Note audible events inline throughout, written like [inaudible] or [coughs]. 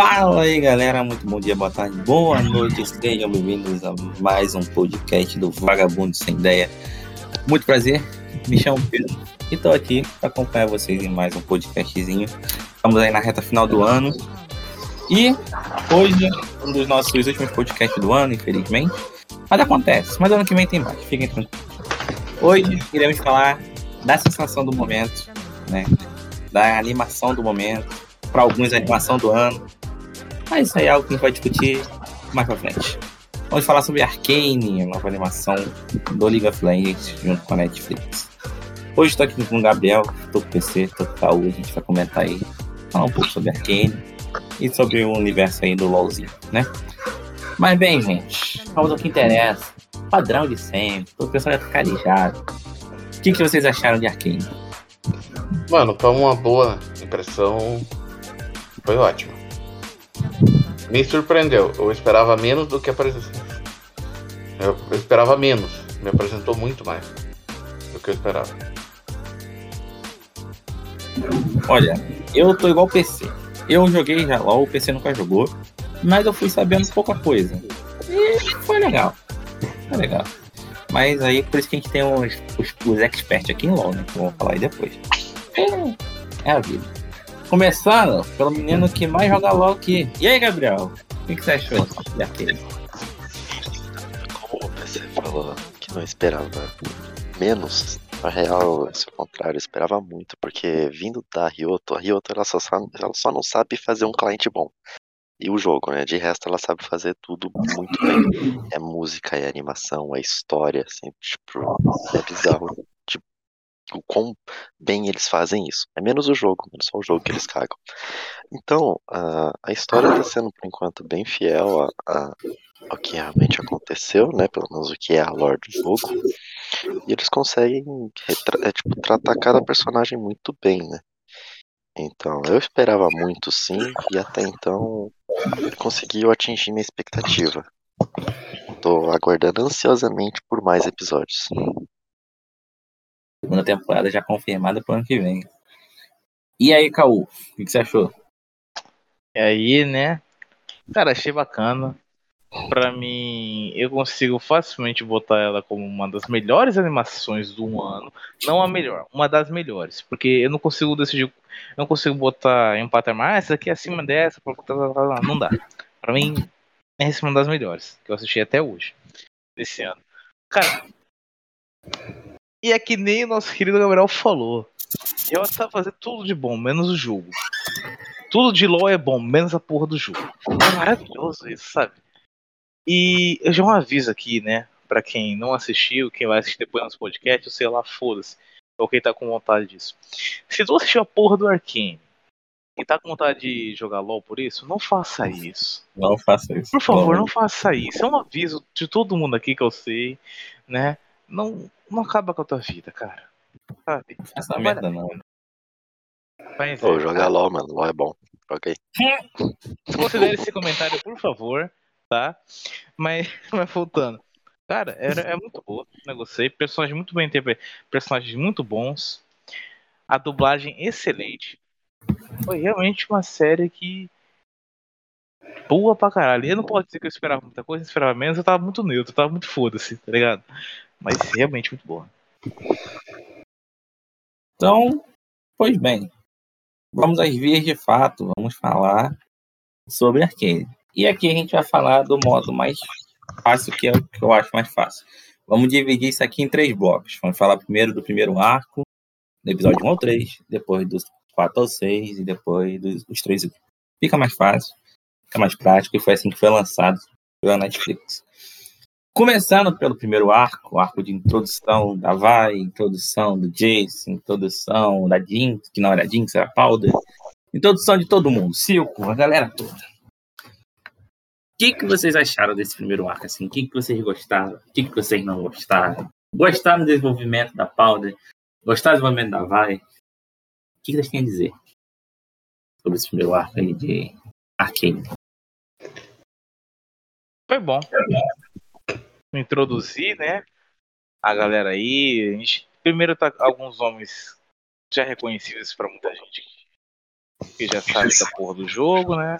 Fala aí galera, muito bom dia, boa tarde, boa noite, sejam bem-vindos a mais um podcast do Vagabundo Sem Ideia. Muito prazer, me chamo Pedro e estou aqui para acompanhar vocês em mais um podcastzinho. Estamos aí na reta final do ano e hoje, um dos nossos últimos podcasts do ano, infelizmente. Mas acontece, mas ano que vem tem mais, fiquem tranquilos. Hoje iremos falar da sensação do momento, né? Da animação do momento, para alguns a animação do ano. Mas isso aí é algo que a gente vai discutir mais pra frente. Vamos falar sobre Arcane, a nova animação do League of Legends junto com a Netflix. Hoje estou aqui com o Gabriel, estou com o PC, estou com o Caú, a gente vai comentar aí, falar um pouco sobre Arcane e sobre o universo aí do LoLzinho, né? Mas bem, gente, vamos ao que interessa. Padrão de sempre, todo o pessoal já tá carijado. O que, que vocês acharam de Arcane? Mano, foi uma boa impressão. Foi ótimo. Me surpreendeu. Eu esperava menos do que apresentou. Eu, esperava menos. Me apresentou muito mais do que eu esperava. Olha, eu tô igual PC. Eu joguei já lá, o PC nunca jogou, mas eu fui sabendo pouca coisa. E foi legal. Foi legal. Mas aí, por isso que a gente tem os, os, os experts aqui em LoL, né? Que eu vou falar aí depois. É, é a vida. Começando pelo menino que mais joga LoL aqui. E aí, Gabriel? O que, que você achou? Como você falou que não esperava menos, na real, é o contrário, eu esperava muito, porque vindo da Ryoto, a Ryoto ela só, ela só não sabe fazer um cliente bom. E o jogo, né? De resto, ela sabe fazer tudo muito bem. É música, é animação, é história, assim, tipo, é bizarro. O quão bem eles fazem isso. É menos o jogo, menos só o jogo que eles [laughs] cagam. Então, a, a história tá sendo, por enquanto, bem fiel a, a, ao que realmente aconteceu, né? Pelo menos o que é a lore do jogo. E eles conseguem é, tipo, tratar cada personagem muito bem, né? Então, eu esperava muito sim, e até então conseguiu atingir minha expectativa. Tô aguardando ansiosamente por mais episódios. Segunda temporada já confirmada pro ano que vem. E aí, Caú, o que, você achou? E aí, né? Cara, achei bacana. Pra mim, eu consigo facilmente botar ela como uma das melhores animações do ano. Não a melhor, uma das melhores. Porque eu não consigo decidir, eu não consigo botar em um patamar, essa aqui é acima dessa, não dá. Pra mim, é uma das melhores que eu assisti até hoje, desse ano. Cara, e é que nem o nosso querido Gabriel falou. Eu tá fazendo tudo de bom, menos o jogo. Tudo de LoL é bom, menos a porra do jogo. É maravilhoso isso, sabe? E eu já um aviso aqui, né? Pra quem não assistiu, quem vai assistir depois nos podcasts, sei lá, foda-se. Ou quem tá com vontade disso. Se tu assistiu a porra do Arkane e tá com vontade de jogar LOL por isso, não faça isso. Não faça isso. Por favor, não, não faça isso. É um aviso de todo mundo aqui que eu sei, né? Não, não acaba com a tua vida, cara. Sabe? Essa não merda não. Mas, Pô, é, jogar LOL, mano. LOL é bom. Ok. Considere esse comentário, por favor tá? Mas, [laughs] mas voltando. Cara, era, é muito boa, negociei. Personagens muito bem interpretados, personagens muito bons. A dublagem excelente. Foi realmente uma série que. Boa pra caralho. Eu não posso dizer que eu esperava muita coisa, eu esperava menos, eu tava muito neutro, eu tava muito foda-se, tá ligado? Mas realmente muito boa. Então, pois bem. Vamos às vias de fato, vamos falar sobre Arcane. E aqui a gente vai falar do modo mais fácil, que é o que eu acho mais fácil. Vamos dividir isso aqui em três blocos. Vamos falar primeiro do primeiro arco, do episódio 1 ao 3, depois dos 4 ao 6 e depois dos, dos 3 Fica mais fácil, fica mais prático e foi assim que foi lançado pela Netflix. Começando pelo primeiro arco, o arco de introdução da Vai, introdução do Jace, introdução da Jinx, que não era Jinx, era Powder, introdução de todo mundo, Silco, a galera toda que, que vocês acharam desse primeiro arco? Assim? O que, que vocês gostaram? O que, que vocês não gostaram? Gostaram do desenvolvimento da Powder? Gostaram do desenvolvimento da Vai? O que, que vocês têm a dizer sobre esse primeiro arco aí de Arcane? Foi bom. Introduzir, né? A galera aí. A gente, primeiro tá alguns homens já reconhecidos para muita gente que já sabe da porra do jogo, né?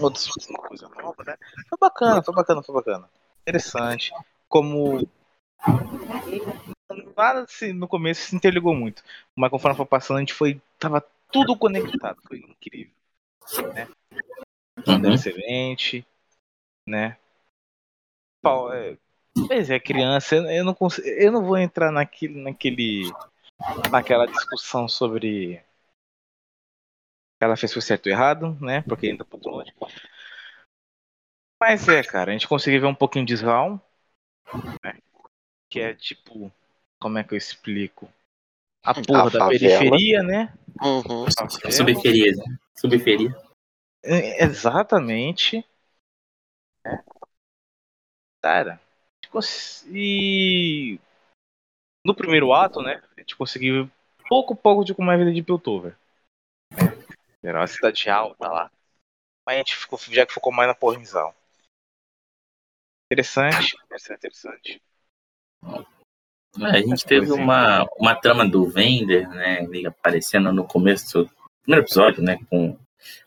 outros, uma coisa nova, né? Foi bacana, foi bacana, foi bacana. Interessante. Como nada assim, no começo se interligou muito. Mas conforme foi passando, a gente foi. Tava tudo conectado. Foi incrível. Né? Uhum. Excelente. Né? É, Pois é, criança, eu não consigo, eu não vou entrar naquele, naquele, naquela discussão sobre ela fez o certo ou errado, né? Porque ainda tá pouco longe. Mas é, cara, a gente conseguiu ver um pouquinho de Sval, né? que é tipo, como é que eu explico? A porra a da favela. periferia, né? Uhum. Subferia, né? Subferia. É, exatamente. Cara, e no primeiro ato, né, a gente conseguiu pouco pouco de como é a vida de Piltover. Era uma cidade alta lá. Mas a gente ficou, já que focou mais na porrinzal. Interessante, interessante. É, a gente teve uma, uma trama do Vender, né, aparecendo no começo do primeiro episódio, né, com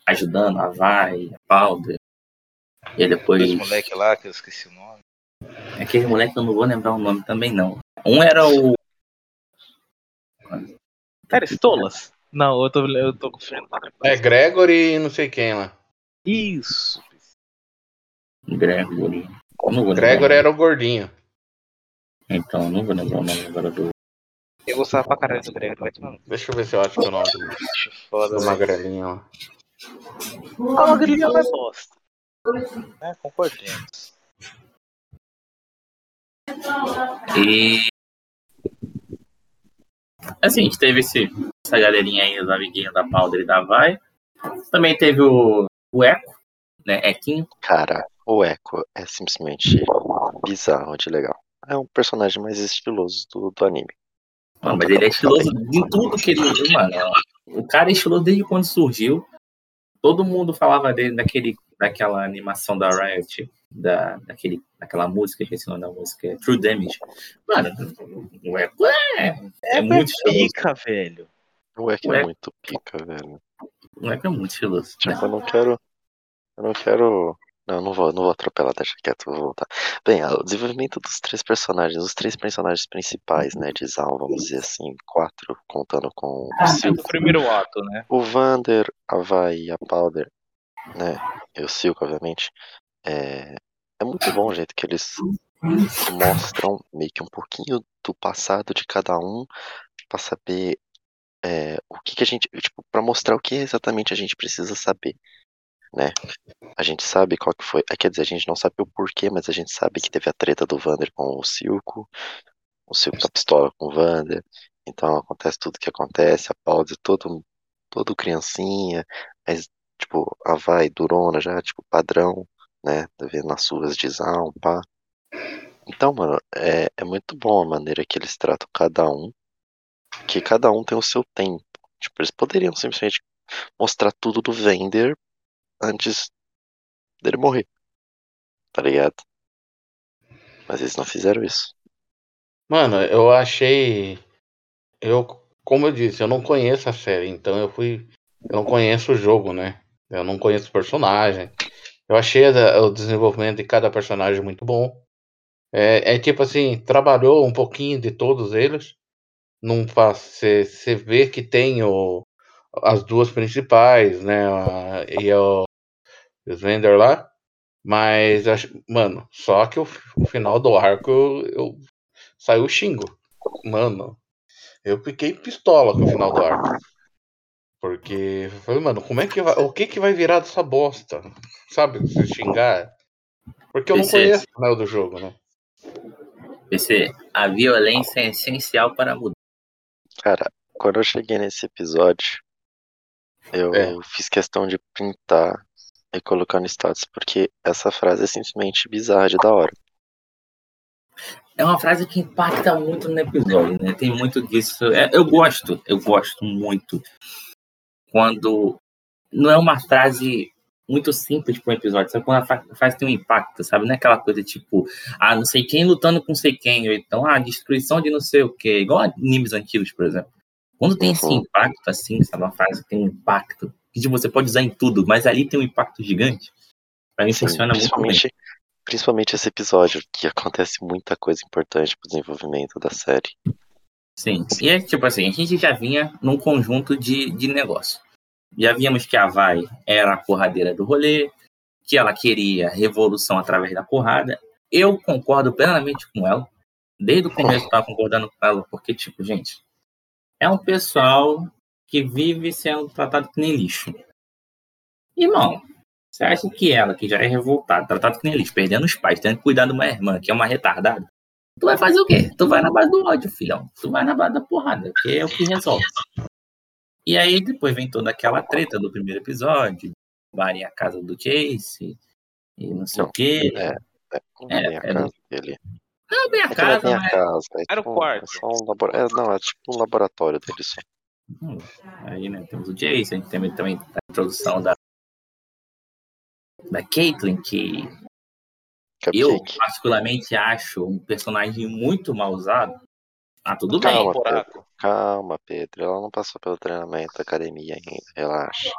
ajudando a Vai, a Powder. E depois. Os moleque lá, que eu esqueci o nome. Aquele moleque eu não vou lembrar o nome também, não. Um era o. Era Stolas? Não, eu tô, eu tô confiando. É Gregory e não sei quem lá. Isso. Gregory. Gregory era o gordinho. Então, não vou lembrar o nome agora do. Eu gostava pra caralho do Gregory. Deixa eu ver se eu acho que é o nome do, bicho [laughs] foda, do magrelinho, ó. A magrelinha é bosta. É, concordemos. E. Assim, a gente teve esse, essa galerinha aí, os amiguinhos da Powder e da Vai. Também teve o, o Echo, né? Equinho. Cara, o Echo é simplesmente bizarro de legal. É um personagem mais estiloso do, do anime. Não, mas ele é estiloso em tudo que ele. Mano, o cara é estiloso desde quando surgiu. Todo mundo falava dele naquele, naquela animação da Riot da, daquele, daquela música, esqueci o nome da música, é True Damage. Mano, o Echo é, é, é muito pica, velho. O Echo é muito pica, velho. O Echo é muito estiloso. Tipo, eu não quero. Eu não quero. Não, não vou, não vou atropelar, deixa quieto, vou voltar. Bem, o desenvolvimento dos três personagens, os três personagens principais, né, de Zal, vamos dizer assim, quatro, contando com ah, o Silco. primeiro ato, né? O Vander, a Vai e a Powder, né, e o Silco, obviamente, é, é muito bom o jeito que eles mostram meio que um pouquinho do passado de cada um para saber é, o que, que a gente, tipo, para mostrar o que exatamente a gente precisa saber, né? A gente sabe qual que foi, quer dizer, a gente não sabe o porquê, mas a gente sabe que teve a treta do Vander com o Silco, o Silco tá pistola com o Vander, então acontece tudo que acontece, a Pause todo, todo criancinha, mas, tipo, a Vai durona já, tipo, padrão, né? Vendo nas suas de pá. Então, mano, é, é muito bom a maneira que eles tratam cada um. Que cada um tem o seu tempo. Tipo, eles poderiam simplesmente mostrar tudo do Vender antes dele morrer. Tá ligado? Mas eles não fizeram isso. Mano, eu achei. Eu, como eu disse, eu não conheço a série, então eu fui. Eu não conheço o jogo, né? Eu não conheço o personagem. Eu achei o desenvolvimento de cada personagem muito bom. É, é tipo assim, trabalhou um pouquinho de todos eles. Não você vê que tem o, as duas principais, né? A, e o Slender lá. Mas, mano, só que o, o final do arco eu, eu saiu xingo. Mano, eu fiquei pistola com o final do arco. Porque eu falei, mano, como é que vai. O que que vai virar dessa bosta? Sabe, se xingar? Porque eu PC, não conheço o final do jogo, né? PC, a violência é essencial para mudar. Cara, quando eu cheguei nesse episódio, eu é. fiz questão de printar e colocar no status, porque essa frase é simplesmente bizarra de da hora. É uma frase que impacta muito no episódio, né? Tem muito disso. É, eu gosto, eu gosto muito quando não é uma frase muito simples para um episódio, sabe? Quando a frase tem um impacto, sabe? Não é aquela coisa tipo, ah, não sei quem lutando com sei quem, ou então, ah, destruição de não sei o quê, igual animes antigos, por exemplo. Quando tem esse uhum. impacto, assim, sabe? Uma frase que tem um impacto, que você pode usar em tudo, mas ali tem um impacto gigante. Pra mim Sim, funciona muito bem. principalmente, principalmente esse episódio, que acontece muita coisa importante pro desenvolvimento da série. Sim. E é tipo assim, a gente já vinha num conjunto de, de negócio. Já víamos que a Vai era a porradeira do rolê, que ela queria revolução através da porrada. Eu concordo plenamente com ela. Desde o começo eu tava concordando com ela, porque, tipo, gente, é um pessoal que vive sendo tratado que nem lixo. Irmão, você acha que ela, que já é revoltada, tratada que nem lixo, perdendo os pais, tendo que cuidar de uma irmã, que é uma retardada, tu vai fazer o quê? Tu vai na base do ódio, filhão. Tu vai na base da porrada, que é o que resolve. E aí depois vem toda aquela treta do primeiro episódio, vai a casa do Chase, e não sei Não, o quê. É, é, É, é a é- casa dele. Não é bem a É é casa, a mas. casa. É Era o tipo, quarto. É só um labora... é, não, é tipo um laboratório dele só. Hum, Aí, né, temos o Jason, a gente tem também a introdução da. Da Caitlyn, que eu Cupcake. particularmente acho um personagem muito mal usado. Ah, tudo bem. Calma, buraco. Pedro. Calma, Pedro. Ela não passou pelo treinamento da academia ainda. Relaxa.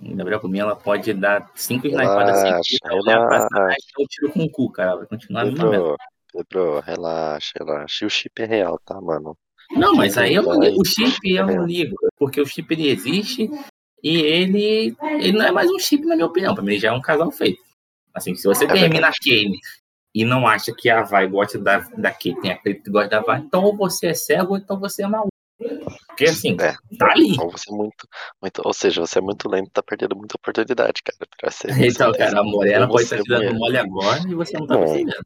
Gabriel, por mim, ela pode dar cinco snipadas Relaxa, seguidas, olhar pra relaxa. trás e dar o tiro com o cu, cara. Vai continuar. Pedro, Pedro, relaxa, relaxa. E o chip é real, tá, mano? Não, mas aí eu não Vai, ligo. O chip eu não ligo. Porque o chip ele existe e ele, ele não é mais um chip, na minha opinião. Pra mim, ele já é um casal feito. Assim, se você É termina a Kane e não acha que a Vai gosta da, da Kane, tem aquele que gosta da Vai, então ou você é cego ou então você é maluco. Porque assim, É. tá ali. Ou você é muito, muito. Ou seja, você é muito lento, tá perdendo muita oportunidade, cara. Pra ser, [laughs] Então, cara, a Morena pode estar é te dando mole agora e você não tá É. percebendo.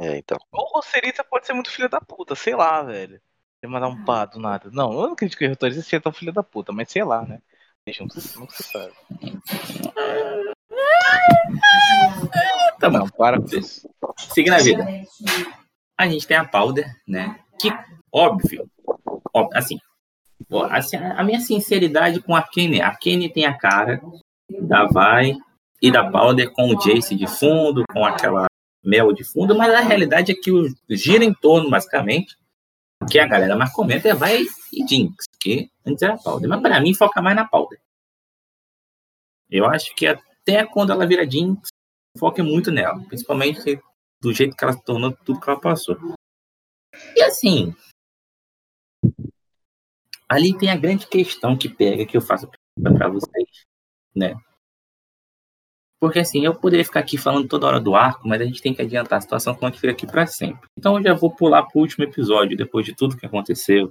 É, então. Ou o roteirista pode ser muito filho da puta, sei lá, velho. Mandar um pá do nada. Não, eu não acredito que o roteirista seja tão filho da puta, mas sei lá, né? Deixa nunca se sabe. Tá bom. Não, para com isso. Seguindo a vida. A gente tem a Powder, né? Que, óbvio, óbvio assim, assim, a minha sinceridade com a Kenny. A Kenny tem a cara da Vai e da Powder com o Jace de fundo, com aquela mel de fundo, mas a realidade é que gira em torno, basicamente, que a galera mais comenta é Vai e Jinx, que antes era Powder. Mas pra mim foca mais na Powder. Eu acho que até quando ela vira Jinx, foca muito nela, principalmente do jeito que ela se tornou, tudo que ela passou. E assim, ali tem a grande questão que pega, que eu faço para vocês, né? Porque assim, eu poderia ficar aqui falando toda hora do arco, mas a gente tem que adiantar a situação, como a gente fica aqui para sempre. Então eu já vou pular pro último episódio, depois de tudo que aconteceu,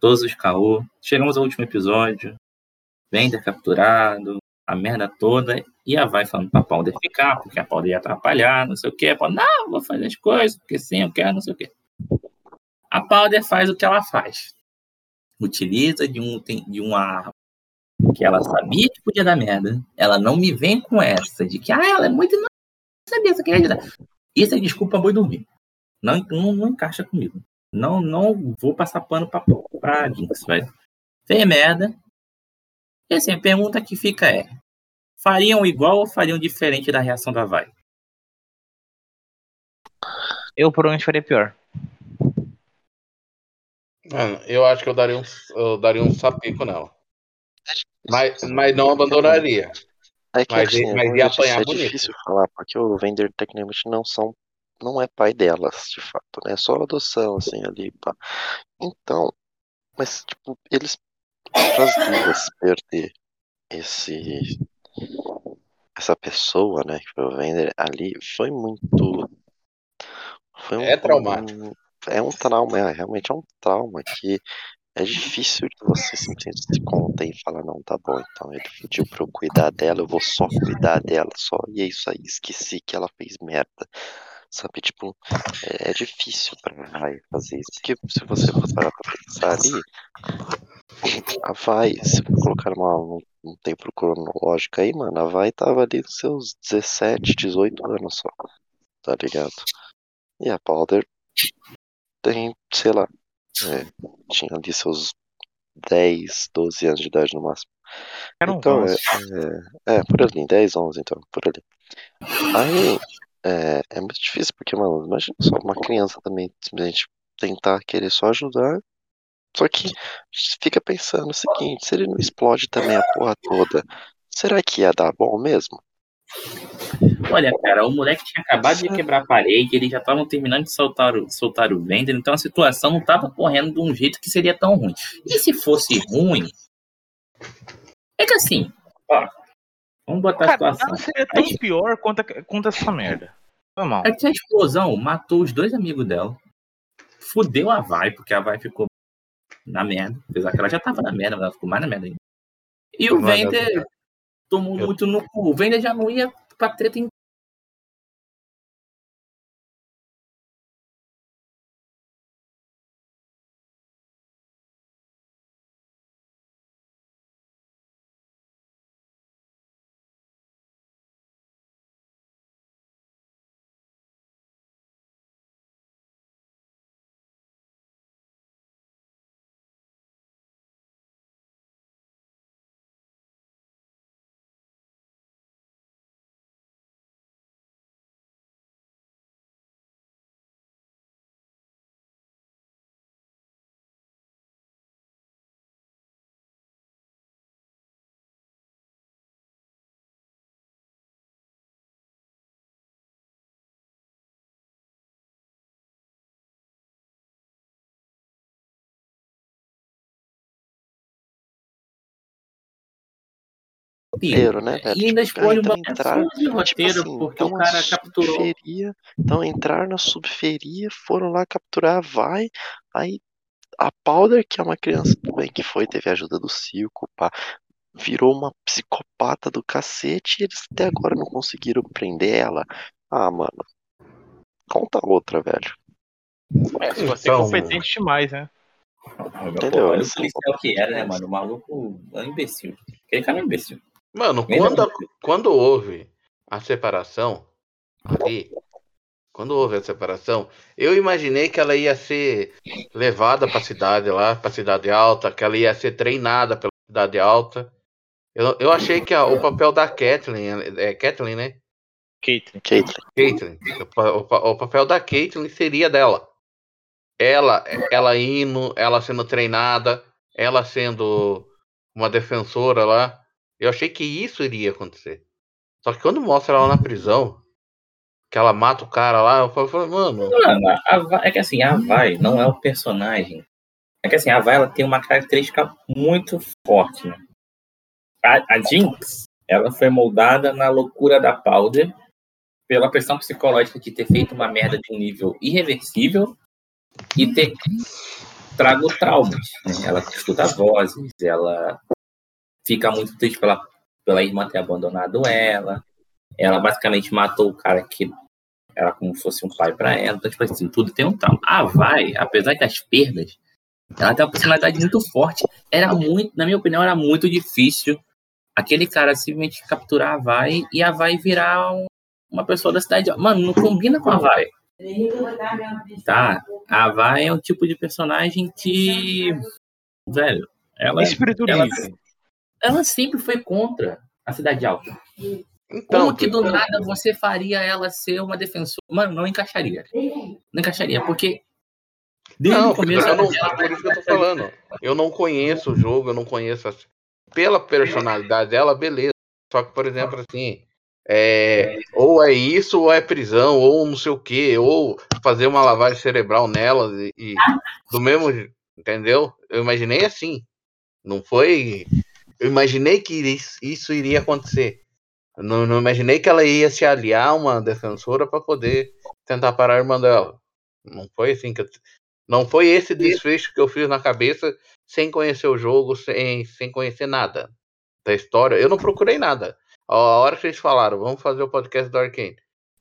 todos os caô. Chegamos ao último episódio, Vender capturado, a merda toda, e a vai falando pra Powder ficar, porque a Powder ia atrapalhar, não sei o que. A Powder, não, vou fazer as coisas, porque sim, eu quero, não sei o que. A Powder faz o que ela faz. Utiliza de, um, de uma arma que ela sabia que podia dar merda. Ela não me vem com essa de que, ah, ela é muito. Não sabia, só queria ajudar. Isso é desculpa boi dormir. Não, não, não encaixa comigo. Não, não vou passar pano pra, pra Jinx, vai. Fez merda. E assim, a pergunta que fica é: fariam igual ou fariam diferente da reação da Vai? Eu provavelmente faria pior. Mano, eu acho que eu daria um, eu daria um sapico nela. Mas, mas não abandonaria. É que Mas assim, mas como ia apanhar é bonito. difícil falar, porque o Vender tecnicamente não são. Não é pai delas, de fato, né? É só adoção, assim, ali, pá. Então, mas, tipo, eles. Para as duas perder esse. Essa pessoa, né, que foi o Vender ali, foi muito. Foi um, É traumático. um- é um trauma, é, realmente é um trauma que é difícil de você simplesmente se conter e falar, não, tá bom, então ele pediu pra eu cuidar dela, eu vou só cuidar dela, só, e é isso aí, esqueci que ela fez merda. Sabe, tipo, é, é difícil pra Vai fazer isso, porque se você parar pra pensar ali, a Vai, se colocar uma, um, um tempo cronológico aí, mano, a Vai tava ali nos seus 17, 18 anos só, tá ligado? E a Powder tem, sei lá, é, tinha ali seus 10, 12 anos de idade no máximo. Era um Então, é, é, é, por ali, 10, 11, então, por ali. Aí, é, é muito difícil, porque, mano, imagina só uma criança também simplesmente tentar querer só ajudar Só que fica pensando o seguinte, se ele não explode também a porra toda, será que ia dar bom mesmo? Olha, cara, o moleque tinha acabado de quebrar a parede, eles já estavam terminando de soltar o, soltar o Vender, então a situação não estava correndo de um jeito que seria tão ruim. E se fosse ruim, é que assim, ó, vamos botar Cara, a situação. nada seria tão pior quanto, quanto essa merda. Foi mal. É que a explosão matou os dois amigos dela, fudeu a Vai, porque a Vai ficou na merda, apesar que ela já tava na merda, mas ela ficou mais na merda ainda. E o Não Vender tomou Eu- muito no cu. Já não ia pra treta em roteiro, né, velho? E ainda Tipo, um então bagulho entrar- de roteiro, assim, porque então o cara capturou. subferia- Então entraram na subferia, foram lá capturar a Vai, aí a Powder, que é uma criança bem que foi, teve a ajuda do circo, pá, virou uma psicopata do cacete e eles até agora não conseguiram prender ela. Ah, mano. Conta outra, velho. É, se você Então, é competente demais, né? Entendeu? Olha o policial que era, né, mano? O maluco é um imbecil. Aquele cara é um imbecil. Mano, quando, quando houve a separação ali, quando houve a separação, eu imaginei que ela ia ser levada pra cidade lá, pra cidade alta, que ela ia ser treinada pela cidade alta. Eu, eu achei que a- o papel da Kathleen, é Kathleen, né? Caitlyn. Caitlyn. O, o o papel da Caitlyn seria dela. Ela, ela indo, ela sendo treinada, ela sendo uma defensora lá. Eu achei que isso iria acontecer. Só que quando mostra ela na prisão, que ela mata o cara lá, eu falei, mano, Mano, Vai- é que assim, a Vai não é o personagem. É que assim, a Vai ela tem uma característica muito forte, né? A, a Jinx, ela foi moldada na loucura da Powder pela pressão psicológica de ter feito uma merda de um nível irreversível e ter trago traumas. né? Ela estuda vozes, ela fica muito triste pela, pela irmã ter abandonado ela. Ela basicamente matou o cara que era como se fosse um pai pra ela. Então, tipo assim, tudo tem um trauma. A Vai, apesar das perdas, ela tem uma personalidade muito forte. Era muito, na minha opinião, era muito difícil aquele cara simplesmente capturar a Vai e a Vai virar um- uma pessoa da cidade. Mano, não combina com a Vai. Tá? A Vai é um tipo de personagem que. Velho, ela, Espírito ela- livre. Ela sempre foi contra a cidade alta. então, Como que do nada você faria ela ser uma defensora? Mano, não encaixaria. Não encaixaria, porque. Desde não, o começo. eu não, ela- por isso que eu tô falando. Eu não conheço o jogo, eu não conheço a- pela personalidade dela, beleza. Só que, por exemplo, assim, é, ou é isso, ou é prisão, ou não sei o que, ou fazer uma lavagem cerebral nelas e, e do mesmo, entendeu? Eu imaginei assim. Não foi. Eu imaginei que isso, iria acontecer. Eu não, não imaginei que ela ia se aliar a uma defensora para poder tentar parar a irmã dela. Não foi assim que eu, não foi esse desfecho que eu fiz na cabeça sem conhecer o jogo, sem, sem conhecer nada da história. Eu não procurei nada. A hora que eles falaram, vamos fazer o podcast do Arkane,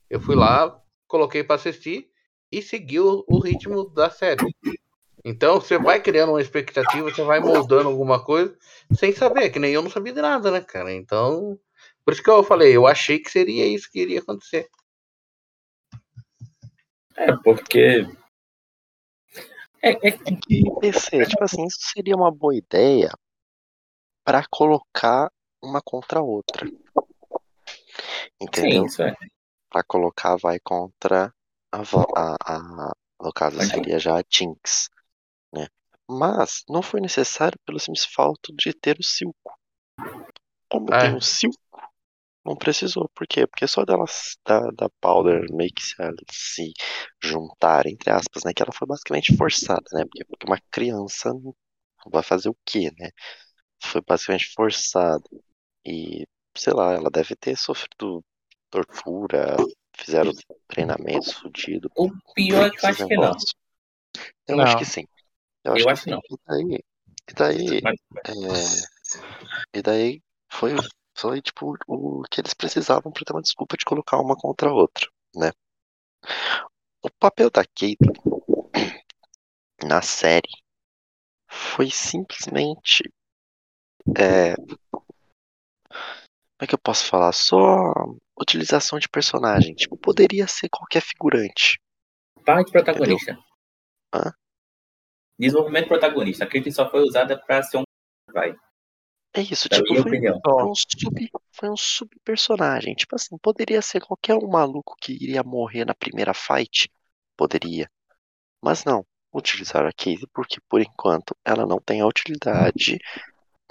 eu fui lá, coloquei para assistir e segui o, o ritmo da série. Então você vai criando uma expectativa, você vai moldando alguma coisa sem saber, que nem eu não sabia de nada, né, cara? Então, por isso que eu falei, eu achei que seria isso que iria acontecer. É, porque. É, é, É que PC, tipo assim, isso seria uma boa ideia pra colocar uma contra a outra. Entendeu? sim, isso é. Pra colocar vai contra a, vo- a, a- no caso seria já a Jinx? Mas não foi necessário pelo simples fato de ter o Silco. Como É. tem o Silco, não precisou. Por quê? Porque só delas, da, da Powder meio que se, se juntar, entre aspas, né? Que ela foi basicamente forçada, né? Porque, porque uma criança vai fazer o quê, né? Foi basicamente forçada. E, sei lá, ela deve ter sofrido tortura, fizeram treinamentos fudidos. O pior é que eu acho que não. Eu Não. acho que sim. Eu acho Eu que acho que não. E daí, e daí, é, e daí foi, foi tipo o que eles precisavam pra ter uma desculpa de colocar uma contra a outra, né? O papel da Caitlyn na série foi simplesmente é, como é que eu posso falar? Só utilização de personagem. Tipo, poderia ser qualquer figurante. Parte protagonista. Hã? Desenvolvimento protagonista. A Caitlyn só foi usada pra ser um. Vai. É isso, Da tipo, foi, opinião. foi um sub, foi um sub-personagem. Tipo assim, poderia ser qualquer um maluco que iria morrer na primeira fight. Poderia. Mas não. Utilizaram a Caitlyn porque, por enquanto, ela não tem a utilidade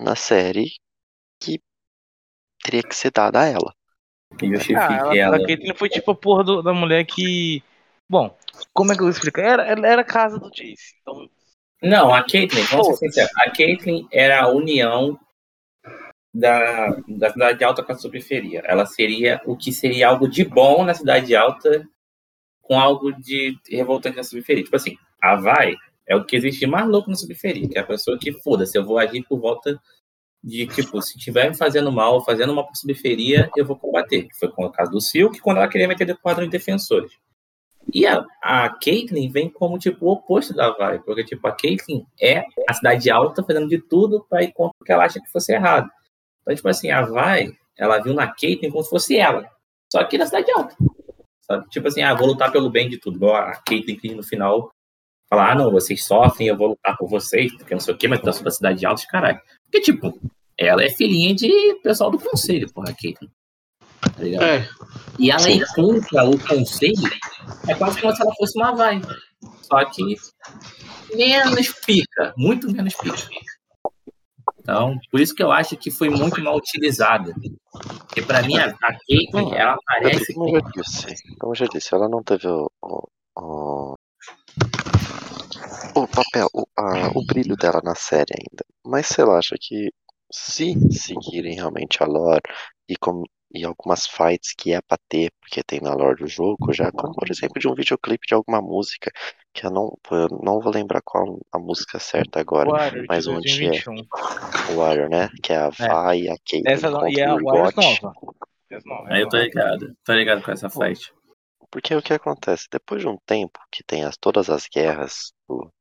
na série que teria que ser dada a ela. Justifique Ah, ela, ela. a Caitlyn foi tipo a porra do- da mulher que. Bom, como é que eu vou explicar? Era, ela era a casa do Jace. Então, Não, a Caitlyn, vamos ser sinceros, a Caitlyn era a união da, da cidade alta com a subferia. Ela seria o que seria algo de bom na cidade alta com algo de revoltante na subferia. Tipo assim, a Vai é o que existe mais louco na subferia, que é a pessoa que, foda-se, eu vou agir por volta de, tipo, se estiver me fazendo mal, fazendo mal pra subferia, eu vou combater. Foi com o caso do Silk, quando ela queria meter quadro de defensores. E a, a Caitlyn vem como, tipo, o oposto da Vai, porque, tipo, a Caitlyn é a cidade alta fazendo de tudo para ir contra o que ela acha que fosse errado. Então, tipo assim, a Vai, ela viu na Caitlyn como se fosse ela, só que na cidade alta. Sabe? Tipo assim, ah, vou lutar pelo bem de tudo. A Caitlyn que no final fala, ah, não, vocês sofrem, eu vou lutar por vocês, porque não sei o quê, mas eu sou da cidade alta, caralho. Porque, tipo, ela é filhinha de pessoal do conselho, porra, Caitlyn. Tá ligado? É, E ela ir contra o conselho é quase como se ela fosse uma vai. Só que menos pica, muito menos pica. Então, por isso que eu acho que foi muito mal utilizada. Porque pra mim, a, a Caitlyn, ela parece Como eu já disse, como eu já disse, ela não teve o, o, o, o papel, o, a- o brilho dela na série ainda. Mas sei lá, acho que se seguirem realmente a lore e, com, e algumas fights que é pra ter, porque tem na lore do jogo já, como por exemplo de um videoclipe de alguma música, que eu não, eu não vou lembrar qual a música certa agora, Warrior mas onde é 2021. o Warrior, né? Que é a Vai, a Caitlyn Essa não, e é a Urgot. nova. Aí eu tô essa ligado, tô ligado com essa fight. Porque o que acontece? Depois de um tempo que tem as, todas as guerras do,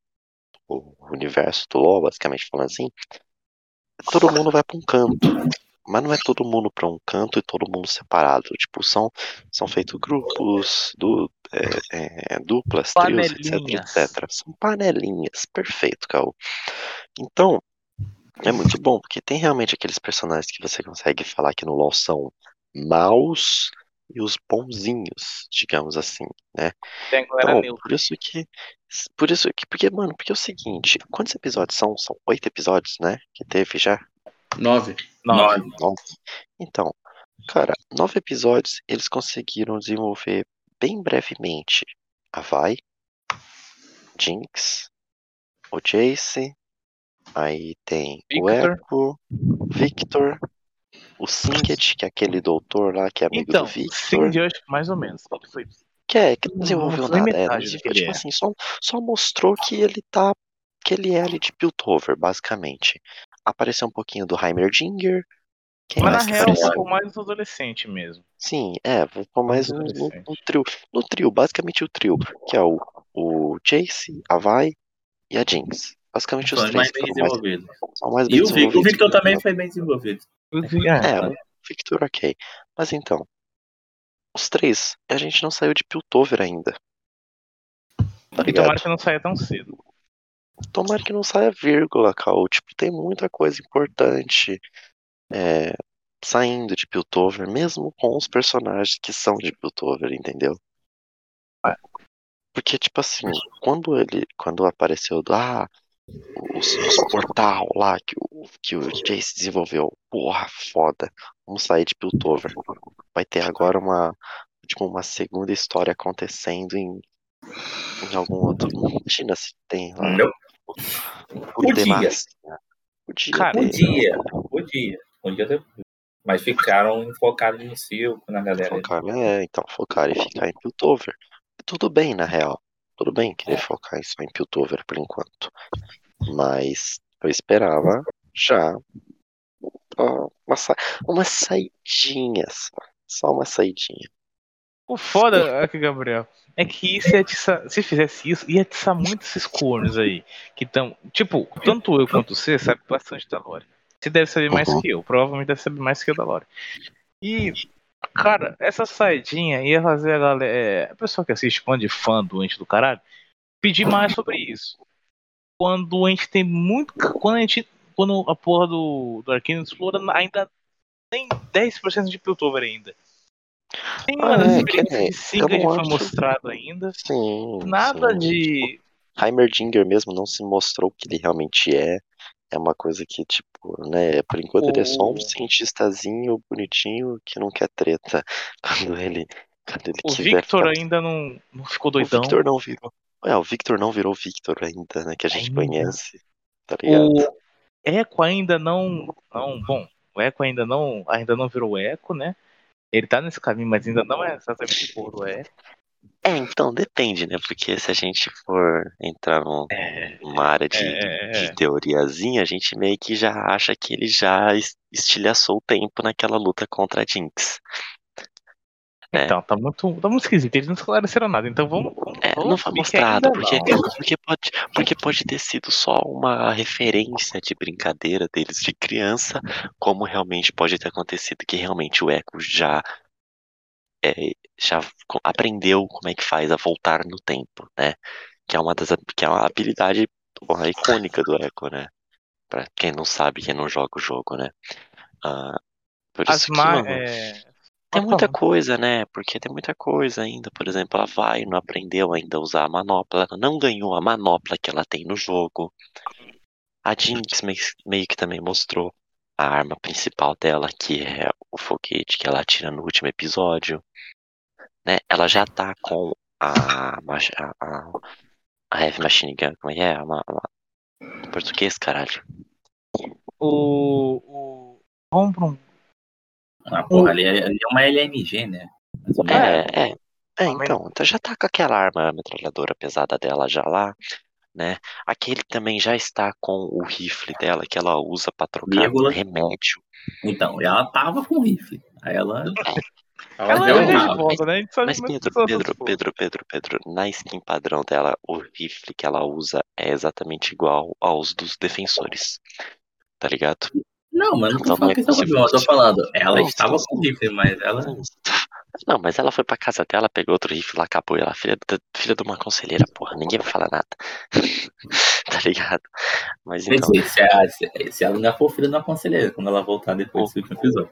do universo do LoL, basicamente falando assim, todo mundo vai pra um canto. Mas não é todo mundo pra um canto e todo mundo separado. Tipo, são, são feitos grupos, du, é, é, duplas, trios, etc, etc. São panelinhas. Perfeito, Cal. Então, é muito bom, porque tem realmente aqueles personagens que você consegue falar que no LoL são maus e os bonzinhos, digamos assim, né? Tem Então, por isso que. Por isso que. Porque, mano, porque é o seguinte, quantos episódios são? São oito episódios, né? Que teve já? Nove. Nove. Então, cara, nove episódios eles conseguiram desenvolver bem brevemente a Vai, Jinx, o Jace, aí tem o Victor. Echo, Victor, o Singed, que é aquele doutor lá que é amigo Então, do Victor. que mais ou menos. Que é, que Não, não desenvolveu não foi nada. É, metade tipo, ele tipo é. assim, só, só mostrou que ele tá. Que ele é ali de Piltover, basicamente. Apareceu um pouquinho do Heimerdinger. Quem Mas na mais real, ficou mais os adolescentes mesmo. Sim, é, ficou mais no, no, no trio. No trio, basicamente o trio, que é o, o Jace, a Vi e a Jinx. Basicamente os Foi três mais bem mais, desenvolvido. são mais bem E o Victor, o. Victor também foi bem desenvolvido. É, o Victor, ok. Mas então, os três, a gente não saiu de Piltover ainda. Tá E ligado? tomara que não saia tão cedo. Tomara que não saia vírgula, Cal. Tipo, tem muita coisa importante é, saindo de Piltover, mesmo com os personagens que são de Piltover, entendeu? Porque, tipo assim, quando ele. Quando apareceu do. Ah, os, os portal lá que o, que o Jace desenvolveu. Porra, foda. Vamos sair de Piltover. Vai ter agora uma, tipo, uma segunda história acontecendo em, em algum outro. Imagina se tem lá. Não. O Podia. Cara. Podia, podia. Podia ter. Mas ficaram focados no circo, na galera. Focar, é, então, focar e ficar em Piltover. Tudo bem, na real. Tudo bem querer focar em só em Piltover por enquanto. Mas eu esperava já uma, sa uma saidinha só. Só uma saidinha. O foda aqui, Gabriel, é que isso ia atiçar, se fizesse isso, ia atiçar muito esses cornos aí. Que tão, tipo, tanto eu quanto você sabe bastante da lore. Você deve saber mais Uhum. que eu, provavelmente deve saber mais que eu da lore. E, cara, essa saidinha ia fazer a galera, é, a pessoa que assiste fã de fã doente do caralho, pedir mais sobre isso. Quando a gente tem muito, quando a gente, quando a porra do, do Arcane explora ainda nem 10% de Piltover ainda. Tem Ah, é, que experiências de Singed eu não foi mostrado ainda. Sim. Nada sim. de. Heimerdinger mesmo não se mostrou o que ele realmente é. É uma coisa que, tipo, né, por enquanto ele é só um O- cientistazinho bonitinho que não quer treta. [laughs] Quando ele, quando ele O Victor ficar- ainda não, não ficou O doidão. Victor não virou. É, o Victor não virou Victor ainda, né, que a gente Ainda. conhece. Tá ligado? O Echo ainda não. não bom, o Echo ainda não, ainda não virou Echo, né? Ele tá nesse caminho, mas ainda não é exatamente o porra do Echo. É, então depende, né? Porque se a gente for entrar num- numa área de, é, de é. teoriazinha, a gente meio que já acha que ele já es- estilhaçou o tempo naquela luta contra a Jinx. É. Então, tá muito, tá muito esquisito. Eles não esclareceram nada. Então vamos. vamos É, não foi que mostrado, porque, não. [laughs] porque, pode, porque pode ter sido só uma referência de brincadeira deles de criança, como realmente pode ter acontecido que realmente o Echo já, é, já aprendeu como é que faz a voltar no tempo, né? Que é uma das que é uma habilidade porra, icônica do Echo, né? Pra quem não sabe, quem não joga o jogo, né? Ah, por As isso que, ma... mano, é... tem muita coisa, né? Porque tem muita coisa ainda. Por exemplo, ela vai, não aprendeu ainda a usar a manopla, ela não ganhou a manopla que ela tem no jogo. A Jinx meio, que também mostrou a arma principal dela, que é o foguete que ela atira no último episódio. Né? Ela já tá com a, a, a, a Heavy Machine Gun, como é que é? Uma, uma- português, caralho. O. o... Um. Ah, porra, ali, é- ali é uma LMG, né? É, é. É, Ah, mas- então, então já tá com aquela arma metralhadora pesada dela já lá, né? Aquele também já está com o rifle dela que ela usa pra trocar Vírgula. remédio. Então, ela tava com rifle. Aí ela. Ela Ela deu é volta, né? Mas é Pedro, Pedro. Pedro, Pedro, Pedro, na skin padrão dela, o rifle que ela usa é exatamente igual aos dos defensores. Tá ligado? Não, mas não tô falando de possível. eu tô falando. Ela Não, estava com rifle, mas ela. Não, mas ela foi pra casa dela, pegou outro rifle lá, acabou. Ela, filha, da- filha de uma conselheira, porra, ninguém vai falar nada. [laughs] tá ligado? Mas então, dizer, se, a, se, se ela ainda for filha da conselheira, quando ela voltar depois desse último episódio.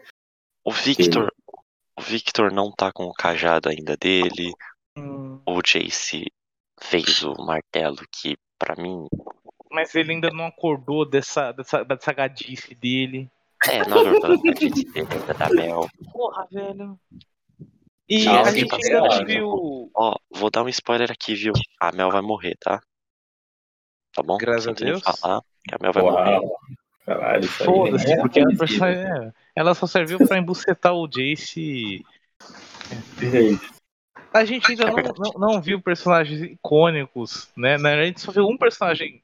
o Victor, o Victor não tá com o cajado ainda dele. Hum, O Jace fez o martelo que, pra mim, Mas ele ainda não acordou dessa, dessa, dessa gadice dele. é, não é verdade, dele ainda da Mel. Porra, velho. E Não, a gente ainda viu. Ó, vou dar um spoiler aqui, viu? A Mel vai morrer, tá? Tá bom? Graças a Deus. falar que a Mel vai morrer. Uau. Caralho, isso aí Foda-se, é porque ela, é, ela só serviu pra embucetar o Jace. A gente ainda não, não, não viu personagens icônicos, né? A gente só viu um personagem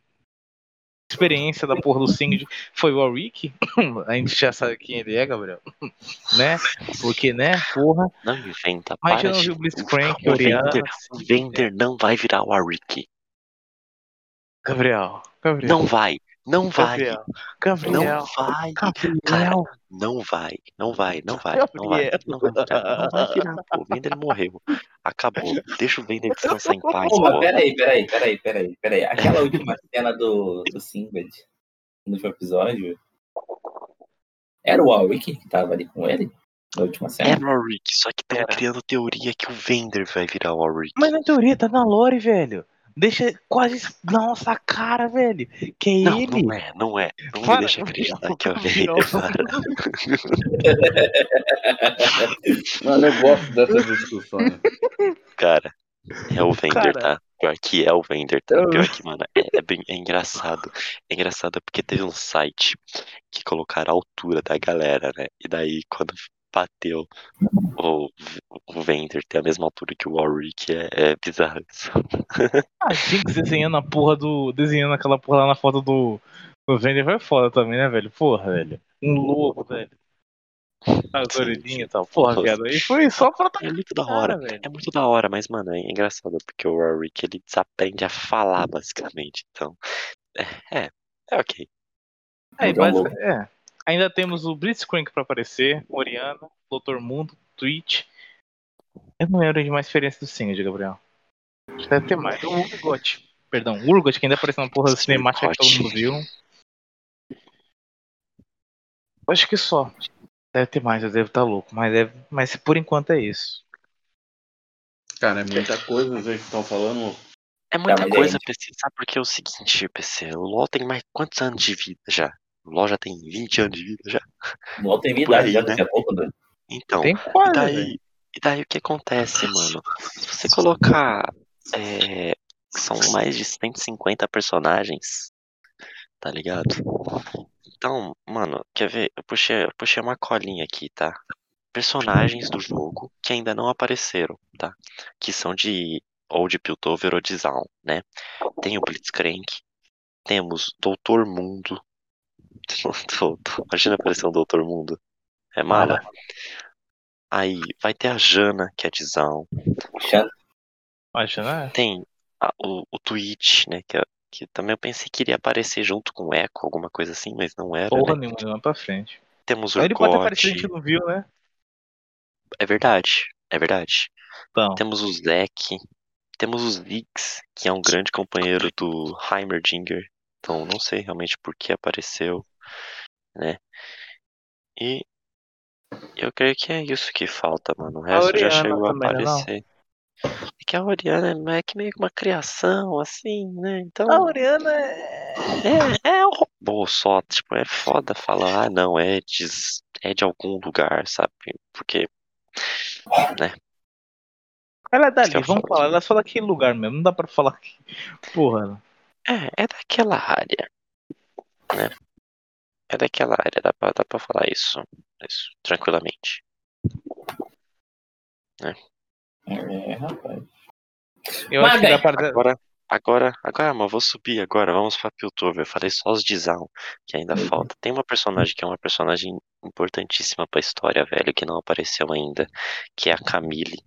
experiência da porra do Singed foi o Warwick. [coughs] A gente já sabe quem ele é, Gabriel. [coughs] né? Porque, né? Porra. Não inventa, Mas para não de... viu Blitzcrank, o. Vender, o Vender não vai virar o Warwick. Gabriel. Gabriel. Não vai, não vai, Gabriel. não vai, Gabriel. não vai, não vai, não vai, não vai, não vai virar, não vai virar, pô. O Vender morreu. Acabou. Deixa o Vender descansar em paz, Pô, peraí, peraí, peraí, peraí, peraí. Aquela última cena do, do Sinbad, no último episódio, era o Warwick que tava ali com ele? Na última cena? É Warwick, só que estão Era. criando teoria que o Vender vai virar o Warwick. Mas na teoria tá na lore, velho. Deixa quase na nossa cara, velho. Que é Não, ele. não é, não é. Não me deixa acreditar que é o virou. Vader, para. Mano, eu gosto dessas discussões. Cara, é o Vender, tá? Pior que é o Vender, tá? Pior que, mano, é, é bem é engraçado. É engraçado porque teve um site que colocaram a altura da galera, né? E daí, quando bateu o, o Vender ter a mesma altura que o Warwick, é, é bizarro isso. [laughs] Ah, Jinx desenhando a porra do. Desenhando aquela porra lá na foto do. Do Vender foi foda também, né, velho? Porra, velho. Um lobo, velho. As orelhinhas e tal. Porra, viado. E foi só pra É muito da hora. velho. É muito da hora, mas, mano, é engraçado porque o Warwick ele desaprende a falar, basicamente. Então, é, é, é ok. É, basic- louco. é. Ainda temos o Blitzcrank pra aparecer, Oriana, Doutor Mundo, Twitch. Eu não lembro de mais experiência do Singed, Gabriel. Acho que Deve ter mais. O Urgot. Perdão, o Urgot, que ainda apareceu na porra da cinemática que todo mundo viu. Acho que só. Deve ter mais, eu devo estar louco. Mas, deve... mas por enquanto é isso. Cara, é muita coisa, vocês que estão falando. É muita mas coisa, aí- PC, sabe? Porque é o seguinte, PC, o LoL tem mais quantos anos de vida já? O LoL já tem 20 anos de vida já. Não tem Por idade aí, já né? daqui a pouco, né? Então, Tem e quase, velho. daí, e daí o que acontece, mano? Se você colocar. é, são mais de 150 personagens, tá ligado? Então, mano, quer ver? Eu puxei, eu puxei uma colinha aqui, tá? Personagens do jogo que ainda não apareceram, tá? Que são de ou de Piltover ou de Zaun, né? Tem o Blitzcrank, temos Doutor Mundo. [laughs] Imagina aparecer um Doutor Mundo. É mala. Aí vai ter a Jana, que é de Zaun. Xan- Acho, né? Tem a- o, o Twitch, né? Que, é- que também eu pensei que iria aparecer junto com o Echo, alguma coisa assim, mas não era, Porra né? nenhuma, não pra frente. Temos o ele pode aparecido, a gente não viu, né? É verdade, é verdade. Então. Temos o Zack. Temos o Ziggs, que é um grande companheiro do Heimerdinger. Então não sei realmente por que apareceu, né? E eu creio que é isso que falta, mano. O resto já chegou a também, né, não? aparecer. É que a Oriana é meio que meio que uma criação, assim, né? Então. A Oriana é. É, é um robô só, tipo, é foda falar, ah, não, é de, é de algum lugar, sabe? Porque, Ela é que dali, vamos falo. falar. Ela é só daquele lugar mesmo. Não dá pra falar que. Porra. é, é daquela área, né? É daquela área, dá pra, dá pra falar isso, isso, tranquilamente. É, rapaz. Eu Mas acho que dá pra. Agora, agora, agora, mano, vou subir agora, vamos pra Piltover, eu falei só os de Zaun, que ainda Uhum. falta. Tem uma personagem que é uma personagem importantíssima pra história, velho, que não apareceu ainda, que é a Camille.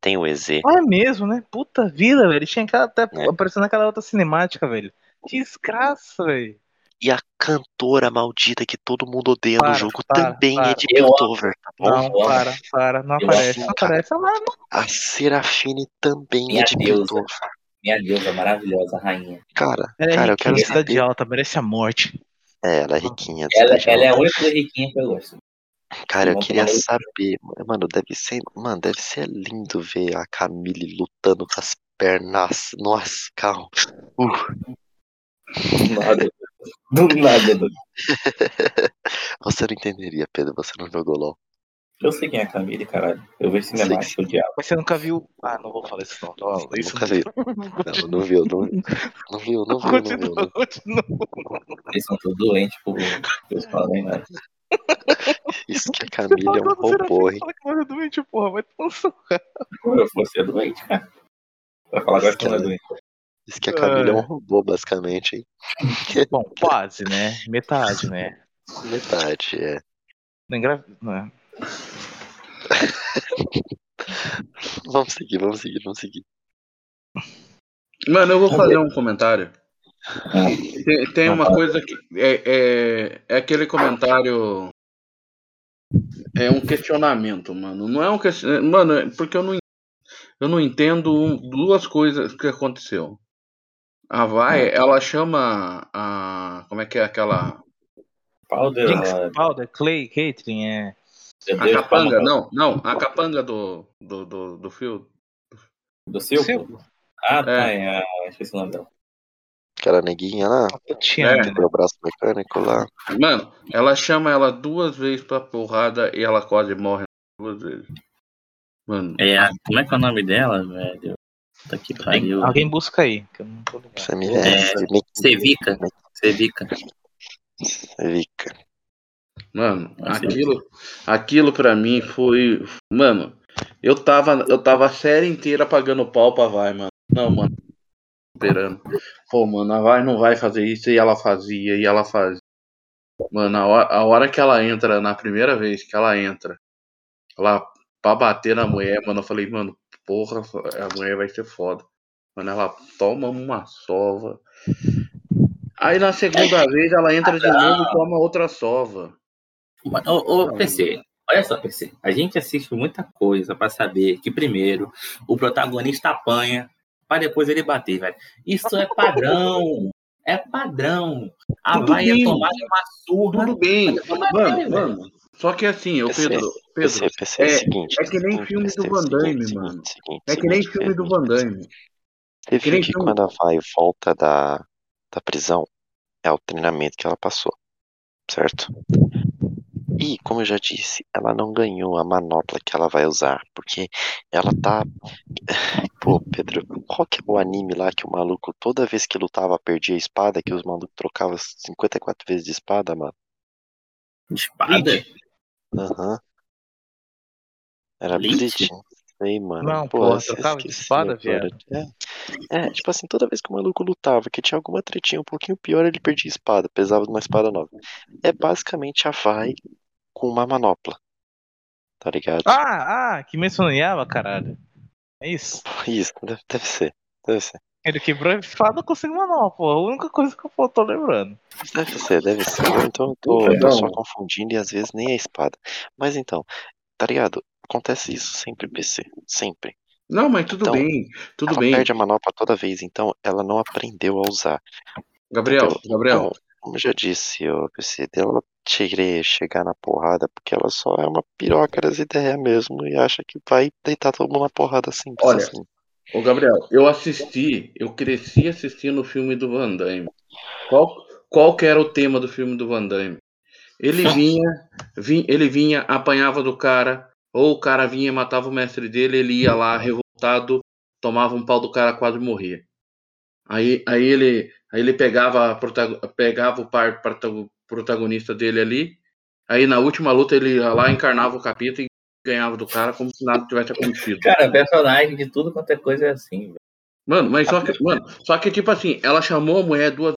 Tem o EZ, Ah, é mesmo, né? Puta vida, velho. Tinha que até É. aparecendo naquela outra cinemática, velho. Desgraça, velho. E a cantora maldita que todo mundo odeia Para, no jogo para, também para. é de. Piltover, tá bom? Não, para, para. Não eu aparece, não cara. aparece. Não- A Serafine também Minha é de deusa. Piltover. Minha deusa maravilhosa, rainha. Cara, Ela é cara, eu quero riquinha, cidade saber. alta, merece a morte. É, ela é riquinha. Ela, ela é a única riquinha que eu gosto. Cara, eu queria saber, mano, deve ser, mano, deve ser lindo ver a Camille lutando com as pernas. Nossa, carro. Uh, nada. Do nada. do- [laughs] você não entenderia, Pedro, você não jogou LOL. Eu sei quem é a Camille, caralho. Eu vejo Sei cinemática, o diabo. Mas você nunca viu. Ah, não vou falar isso não. não isso Nunca viu. Não, não viu, não, não viu, não viu, não viu. Continua, Não. continua. Eles são todos doentes, por Deus fala nem nada. [laughs] Isso que a Você Camille é um você robô, hein? fala que não é doente, porra. Vai Como eu fosse é doente, cara. Vai falar agora que não é doente. Isso que a Camille é um É. robô, basicamente, hein? [laughs] Bom, quase, né? Metade, né? Metade, é. Não engra... né? [laughs] Vamos seguir, vamos seguir, vamos seguir. Mano, eu vou fazer um comentário. Ah, Tem, tem uma coisa que. É, é, é aquele comentário. É um questionamento, mano. Não é um questionamento. Mano, é porque eu não, eu não entendo um- duas coisas que aconteceu. A Vai, ela chama a. Como é que é aquela. Powder, Jinx, ela- Powder, Clay, Caitlyn, é. meu A capanga, não, não, a capanga do, do, do, do fio. Do? Silco. Ah, tá, é. Ah, esqueci o nome dela. Aquela neguinha lá, Tinha, É. né? o braço mecânico lá. Mano, ela chama ela duas vezes pra porrada e ela quase morre duas vezes. Mano, É, como é que é o nome dela, velho? Puta que pariu. Alguém busca aí, que eu não tô ligado. Você me É, é, Sevica. Sevica. Sevica. mano, Nossa, aquilo, aquilo pra mim foi. Mano, eu tava, eu tava a série inteira pagando pau pra vai, mano. Não, mano. Esperando. Pô, mano, a vai não vai fazer isso e ela fazia, e ela fazia. Mano, a hora, a hora que ela entra, na primeira vez que ela entra, lá pra bater na mulher, mano, eu falei, mano, porra, a mulher vai ser foda. Mano, ela toma uma sova. Aí na segunda [laughs] vez ela entra de novo e toma outra sova. Ô, ô, PC, olha só, PC. A gente assiste muita coisa pra saber que, primeiro, o protagonista apanha pra depois ele bater, velho. Isso é padrão. É padrão. A Tudo vai é tomar uma surra. Tudo bem. Mano, mano. Só que assim, ô PC, Pedro, PC, Pedro, PC, é, é- o seguinte. é que nem seguinte, filme PC, do Van seguinte, Damme, seguinte, mano. seguinte, é que nem seguinte, filme do Pedro, Van Damme. Você que que filme. quando a vai volta da, da prisão, é o treinamento que ela passou, certo? E, como eu já disse, ela não ganhou a manopla que ela vai usar, porque ela tá. [laughs] Pô, Pedro, qual que é o anime lá que o maluco, toda vez que lutava, perdia a espada, que os malucos trocavam 54 vezes de espada, mano? Espada? Aham. Era sei, mano. Não, Pô, esse- trocava de espada, agora. É. é, tipo assim, toda vez que o maluco lutava, que tinha alguma tretinha um pouquinho pior, ele perdia espada, precisava de uma espada nova. É basicamente a Vai com uma manopla. Tá ligado? Ah, ah, que mencionava, caralho. É isso. Isso, deve, deve ser. Deve ser. Ele quebrou a espada conseguiu não, pô. A única coisa que eu tô lembrando. Deve ser, deve ser. Então eu tô, eu tô só confundindo e às vezes nem é espada. Mas então, tá ligado? Acontece isso sempre, PC. Sempre. Não, mas tudo Então, bem, tudo ela bem. perde a manopla toda vez, então ela não aprendeu a usar. Gabriel, Então, Gabriel, então, como eu já disse, o PC dela chegar na porrada porque ela só é uma piroca das ideias mesmo e acha que vai deitar todo mundo na porrada simples Olha, assim. Ô Gabriel, eu assisti, eu cresci assistindo o filme do Van Damme. Qual, qual que era o tema do filme do Van Damme? Ele vinha, vi- ele vinha, apanhava do cara, ou o cara vinha, matava o mestre dele, ele ia lá revoltado, tomava um pau do cara, quase morria. Aí, aí ele, aí ele pegava, pegava o par, protago- protagonista dele ali, aí na última luta ele ia lá, encarnava o capeta e ganhava do cara como se nada tivesse acontecido. Cara, personagem de tudo quanto é coisa é assim, velho. Mano, mas só que, mano, só que tipo assim, ela chamou a mulher duas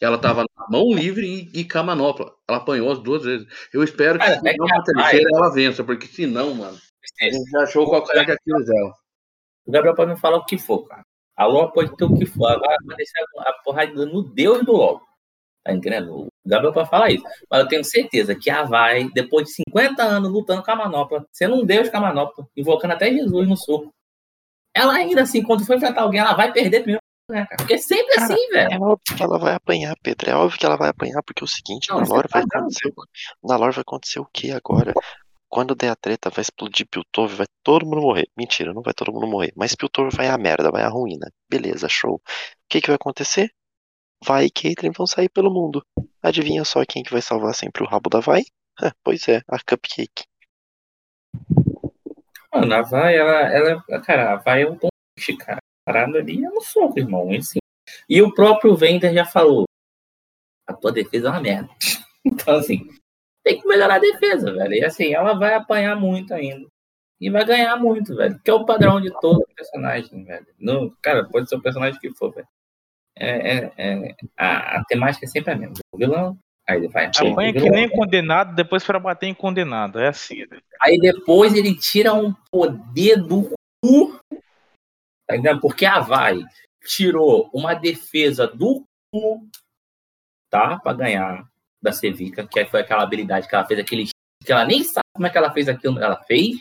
ela tava na mão livre e, e com a manopla. Ela apanhou as duas vezes. Eu espero que se é não na a terceira ela vença, porque senão, mano, a gente já achou qual era que aquilo dela. O Gabriel pode me falar o que for, cara. A LOL pode ter o que for. Agora vai deixar a porrada no Deus do LOL. Tá entendendo? O Gabriel pode falar isso. Mas eu tenho certeza que a Vai, depois de 50 anos lutando com a manopla, sendo um Deus com a manopla, invocando até Jesus no soco. Ela ainda assim, quando for enfrentar alguém, ela vai perder primeiro. Né? Porque é sempre Cara, assim, velho. É óbvio que ela vai apanhar, Pedro. É óbvio que ela vai apanhar, porque é o seguinte, Não, na lore vai padrão, acontecer. Na lore vai acontecer o que agora? Quando der a treta, vai explodir Piltover, vai todo mundo morrer. Mentira, não vai todo mundo morrer. Mas Piltover vai a merda, vai a ruína. Beleza, show. O que, que vai acontecer? Vai e Caitlyn vão sair pelo mundo. Adivinha só quem que vai salvar sempre o rabo da Vai? [laughs] Pois é, a Cupcake. Mano, a Vai, ela, ela. Cara, a Vai é um ponte, cara. Parada ali é no soco, irmão. Assim. E o próprio Vender já falou: a tua defesa é uma merda. [laughs] Então, assim, tem que melhorar a defesa, velho. E assim, ela vai apanhar muito ainda. E vai ganhar muito, velho. Que é o padrão de todo personagem, velho. No, cara, pode ser o personagem que for, velho. É, é, é, a, a temática é sempre a mesma. O vilão, aí ele vai. Apanha que nem condenado, depois pra bater em condenado. É assim. né? Aí depois ele tira um poder do cu. Tá entendendo? Porque a Vai tirou uma defesa do cu, tá? Pra ganhar da Sevica, que foi aquela habilidade que ela fez, aquele que ela nem sabe como é que ela fez aquilo, ela fez.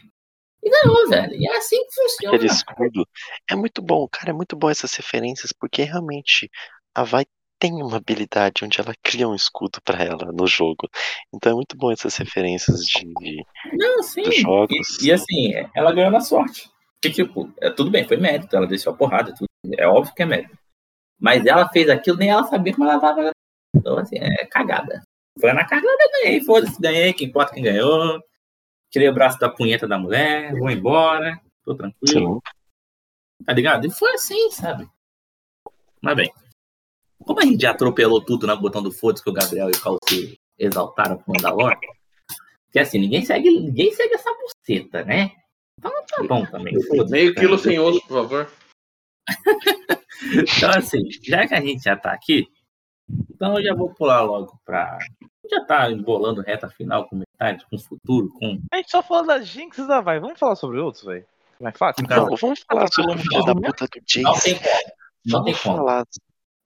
E ganhou, velho. E é assim que funciona. Aquele escudo. É muito bom, cara, é muito bom essas referências, porque realmente a Vai tem uma habilidade onde ela cria um escudo pra ela no jogo. Então é muito bom essas referências de, Não, sim. dos jogos. E, e assim, ela ganhou na sorte. Que, tipo, é, tudo bem, foi mérito, ela desceu a porrada, tudo, é óbvio que é mérito. Mas ela fez aquilo, nem ela sabia como ela tava. Então, assim, é cagada. Foi na cagada, ganhei, foda-se, ganhei, que importa quem ganhou. Tirei o braço da punheta da mulher, vou embora, tô tranquilo. Tá ligado? E foi assim, sabe? Mas bem, como a gente já atropelou tudo na botão do foda que o Gabriel e o Calci exaltaram com o Mandalor, que assim, ninguém segue, ninguém segue essa buceta, né? Então tá bom também. Meio quilo sem osso, por favor. [laughs] então, assim, já que a gente já tá aqui, então eu já vou pular logo pra. Já tá embolando reta final com metade, com futuro, com. A gente só falou da Jinx da vai. Vamos falar sobre outros, velho? Mais fácil? Não, vamos falar sobre o filho da puta do Não Jace. tem como. Não tem como. falar.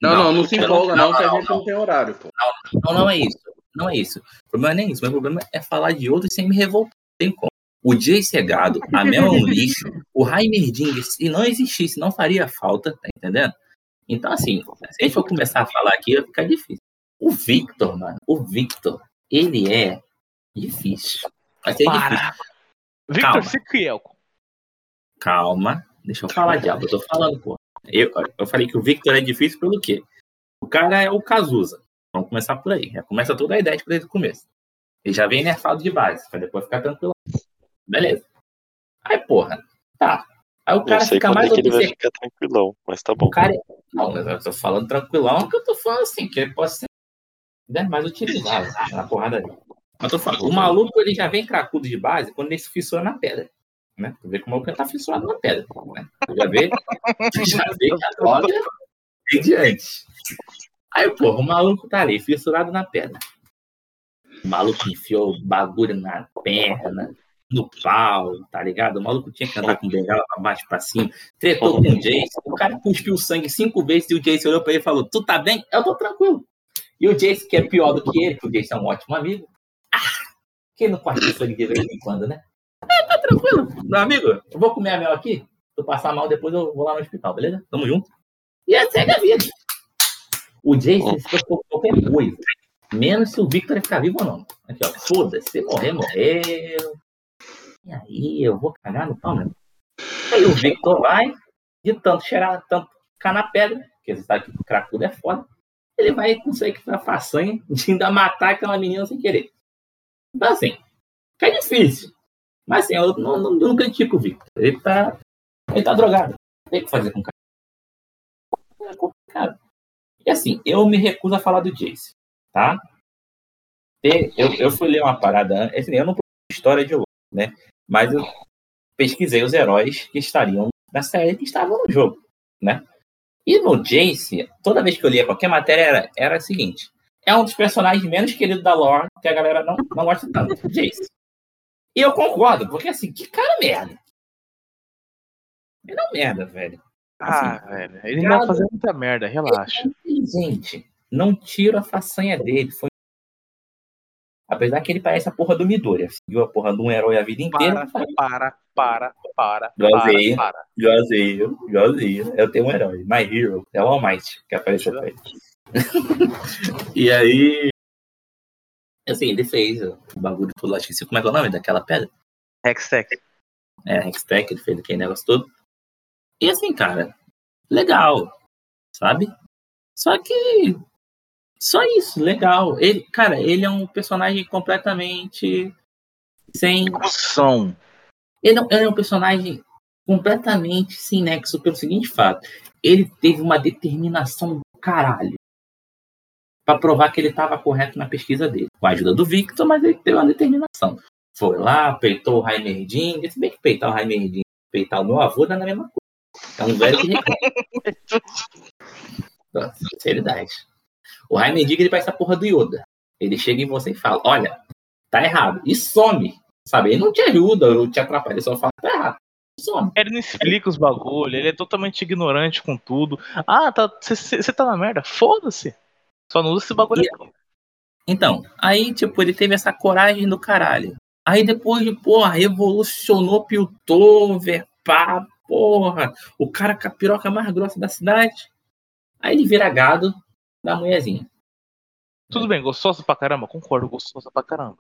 Não, não, não se não, empolga, não, não, que a não, gente não tem horário, pô. Não, não é isso. Não é isso. O problema não é isso. Meu problema é falar de outros sem me revoltar. Não tem como. O Jace é gado, a Mel é um lixo, o Heimerdinger, se não existisse, não faria falta, tá entendendo? Então, assim, se a gente for começar a falar aqui, vai ficar difícil. O Victor, mano, o Victor, ele é difícil. Vai ser difícil. Para. Victor Calma. Siquielco. Calma, deixa eu falar, diabo. Eu tô falando, pô. Eu, eu falei que o Victor é difícil pelo quê? O cara é o Cazuza. Vamos começar por aí. Já começa toda a ideia desde o começo. Ele já vem nerfado de base, pra depois ficar tranquilo. Beleza. Aí, porra, tá. Aí o cara sei fica mais é que ele vai ficar tranquilão, mas tá bom. O cara. Não, mas eu tô falando tranquilão, que eu tô falando assim, que ele pode ser né, mais utilizado na porrada dele. Mas tô falando, o maluco ele já vem cracudo de base quando ele se fissura na pedra. Né? Tu vê como o maluco tá fissurado na pedra. Né? Tu já vê, [laughs] já vê que a droga vem diante. Aí, porra, o maluco tá ali, fissurado na pedra. O maluco enfiou bagulho na perna, no pau, tá ligado? O maluco tinha que andar com bengala pra baixo, pra cima. Tretou com o Jace. O cara cuspiu sangue cinco vezes e o Jace olhou pra ele e falou: Tu tá bem? Eu tô tranquilo. E o Jace, que é pior do que ele, que o Jace é um ótimo amigo. Ah, quem não corta sangue de vez em quando, né? É, tá tranquilo. Meu amigo, eu vou comer a mel aqui. Se eu passar mal, depois eu vou lá no hospital, beleza? Tamo junto. E é segue a vida. O Jace se com qualquer coisa. Menos se o Victor ficar vivo ou não. Aqui, ó. Foda-se. Se morrer, morreu. E aí, eu vou cagar no pau mesmo. Aí o Victor vai, de tanto cheirar, tanto ficar na pedra, porque você sabe que o cracudo é foda, ele vai conseguir a façanha de ainda matar aquela menina sem querer. Então, assim, fica difícil. Mas, assim, eu não, não, não critico o Victor. Ele tá, ele tá drogado. Tem o que fazer com o cara. É complicado. E, assim, eu me recuso a falar do Jace, tá? Eu, eu fui ler uma parada, assim, eu não história de LoL, né? Mas eu pesquisei os heróis que estariam na série que estavam no jogo, né? E no Jace, toda vez que eu lia qualquer matéria, era, era o seguinte: é um dos personagens menos queridos da lore que a galera não, não gosta tanto, Jace. E eu concordo, porque assim, que cara merda. Ele é um merda, velho. Ah, velho. Ele ainda vai fazer muita merda, relaxa. Gente, não tiro a façanha dele. Foi... Apesar que ele parece a porra do Midori. Viu a porra de um herói a vida inteira. Para, para, para, para, para. Igualzinho, igualzinho. Eu tenho um herói. My Hero. É o All Might que apareceu pra ele. [laughs] e aí. Assim, ele fez o bagulho todo lá. Esqueci como é que é o nome daquela pedra. Hextech. É, Hextech, ele fez aquele negócio todo. E assim, cara, legal. Sabe? Só que. Só isso, legal. Ele, cara, ele é um personagem completamente sem. Discussão. Ele, é- ele é um personagem completamente sem nexo pelo seguinte fato. Ele teve uma determinação do caralho pra provar que ele estava correto na pesquisa dele. Com a ajuda do Victor, mas ele teve uma determinação. Foi lá, peitou o Heimerdinger. Se bem que peitar o Heimerdinger e peitar o meu avô dá na mesma coisa. É um velho que. [laughs] Nossa, Sinceridade. O Heimerdinger ele parece a porra do Yoda. Ele chega em você e fala: Olha, tá errado. E some. Sabe? Ele não te ajuda, ou te atrapalha, ele só fala: Tá errado. Some. Ele não explica os bagulho, ele é totalmente ignorante com tudo. Ah, tá, você tá na merda? Foda-se. Só não usa esse bagulho E- aqui. Então, aí, tipo, ele teve essa coragem do caralho. Aí depois de, porra, revolucionou Piltover, pá, porra, o cara com a piroca mais grossa da cidade. Aí ele vira gado da mulherzinha. Tudo bem, gostosa pra caramba, concordo, gostosa pra caramba.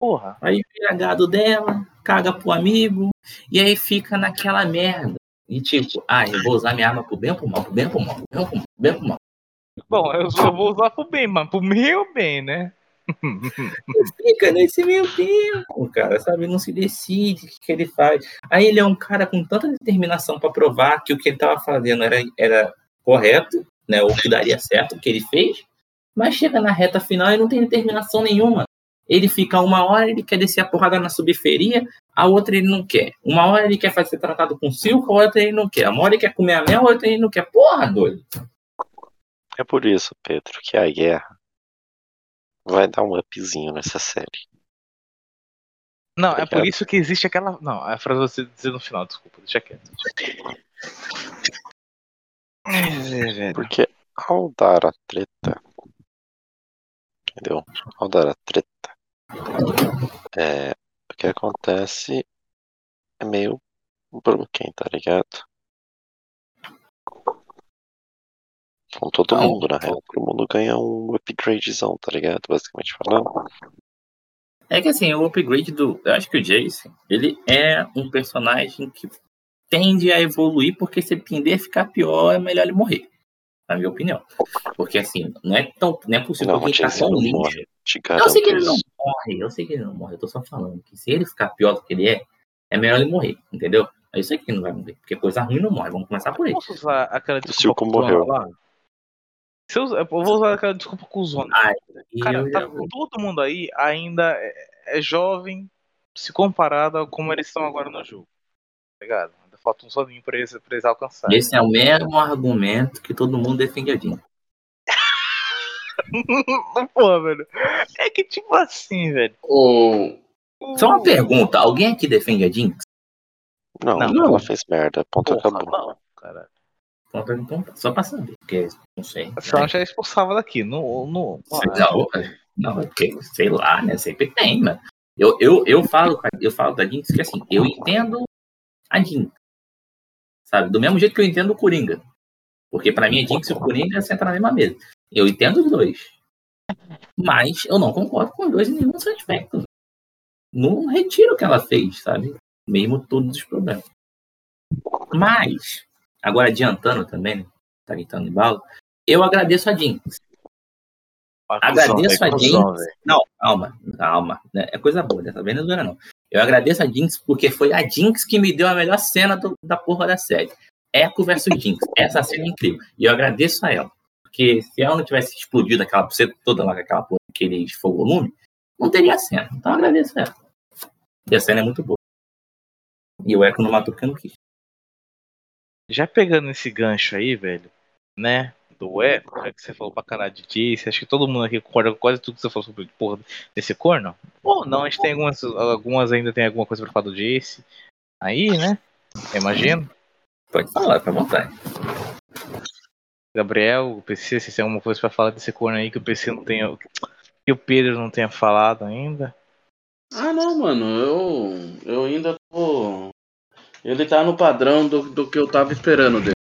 Porra. Aí vira gado dela, caga pro amigo, e aí fica naquela merda. E tipo, ah, eu vou usar minha arma pro bem ou pro mal, pro bem ou pro mal, pro bem ou pro mal, pro bem ou pro mal. Bom, eu só vou usar pro bem, mas pro meu bem, né? [laughs] Fica nesse meio tempo, cara, sabe? Não se decide o que, que ele faz. Aí ele é um cara com tanta determinação pra provar que o que ele tava fazendo era, era correto, né? Ou que daria certo o que ele fez, mas chega na reta final e não tem determinação nenhuma. Ele fica uma hora, ele quer descer a porrada na subferia, a outra ele não quer. Uma hora ele quer fazer tratado com silco, a outra ele não quer. Uma hora ele quer comer a mel, a outra ele não quer. Porra, doido. É por isso, Pedro, que a guerra vai dar um upzinho nessa série. Não, é por isso que existe aquela. Não, a frase você dizer no final, desculpa, deixa quieto. É, velho. Porque ao dar a treta. Entendeu? Ao dar a treta. É, o que acontece é meio broken, tá ligado? Com todo Não. mundo, na real. Todo mundo ganha um upgradezão, tá ligado? Basicamente falando. É que assim, o upgrade do. Eu acho que o Jason, ele é um personagem que tende a evoluir, porque se ele tender a ficar pior, é melhor ele morrer. Na minha opinião. Porque assim, não é, tão, não é possível Não, o que ele tá tão lixo. Eu sei que ele não morre, eu sei que ele não morre, eu tô só falando que se ele ficar pior do que ele é, é melhor ele morrer, entendeu? Eu sei que ele não vai morrer, porque coisa ruim não morre, vamos começar por aí. Posso usar aquela Silco desculpa morreu. cuzona lá? Se eu, eu vou usar aquela desculpa cuzona. Ai, Cara, tá- todo mundo aí ainda é, é jovem se comparado a como eles estão agora no jogo. Tá ligado? Ainda falta um sozinho pra eles, pra eles alcançarem. Esse é o mesmo argumento que todo mundo defende a Jean. [laughs] Pô, velho. É que tipo assim, velho. O... Só uma pergunta, alguém aqui defende a Jinx? Não, Não. ela fez merda. Ponto Porra, acabou. não, cara. Então, então, Só pra saber, porque não sei. Só já expulsava daqui. No, no, Não, não, é sei lá, né? Sempre tem, mano. Eu, eu, eu, falo, eu falo da Jinx que assim, eu entendo a Jinx. Sabe? Do mesmo jeito que eu entendo o Coringa. Porque pra mim a Jinx e o Coringa sentam na mesma mesa. Eu entendo os dois. Mas eu não concordo com os dois em nenhum aspecto. Não retiro o que ela fez, sabe? Mesmo todos os problemas. Mas, agora adiantando também, né? Tá gritando em balo. Eu agradeço a Jinx. Agradeço a Jinx. Não, calma, calma. né? É coisa boa, dessa vez não é não. Eu agradeço a Jinx porque foi a Jinx que me deu a melhor cena do- da porra da série. Echo versus Jinx. Essa cena é incrível. E eu agradeço a ela. Porque se ela não tivesse explodido aquela buceta toda lá com aquela porra, aquele fogo-lume, não teria cena. Então eu agradeço a ela. E a cena é muito boa. E o Echo não matou porque eu não quis. Já pegando esse gancho aí, velho, né? Do já que você falou pra caralho de Jace, acho que todo mundo aqui concorda com quase tudo que você falou sobre porra desse corno. Ou não, a gente tem algumas, algumas ainda tem alguma coisa pra falar do Jace. Aí, né? Eu imagino. Pode falar, fica à vontade. Gabriel, o PC, se tem alguma coisa pra falar desse corno aí que o PC não tenha. Que o Pedro não tenha falado ainda. Ah, não, mano, eu, eu ainda tô. Ele tá no padrão do, do que eu tava esperando dele.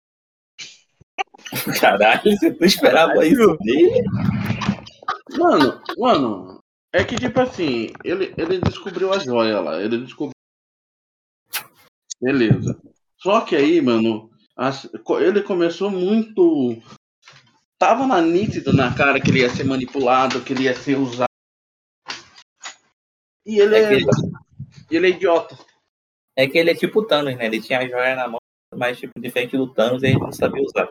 Caralho, você não esperava isso dele? Mano, mano, é que tipo assim, ele, ele descobriu a joia lá, ele descobriu. Beleza. Só que aí, mano, as- ele começou muito. Tava na nítido na cara que ele ia ser manipulado, que ele ia ser usado. E ele É é, ele é idiota. É que ele é tipo o Thanos, né? Ele tinha a joia na mão, mas tipo, diferente do Thanos, ele não sabia usar.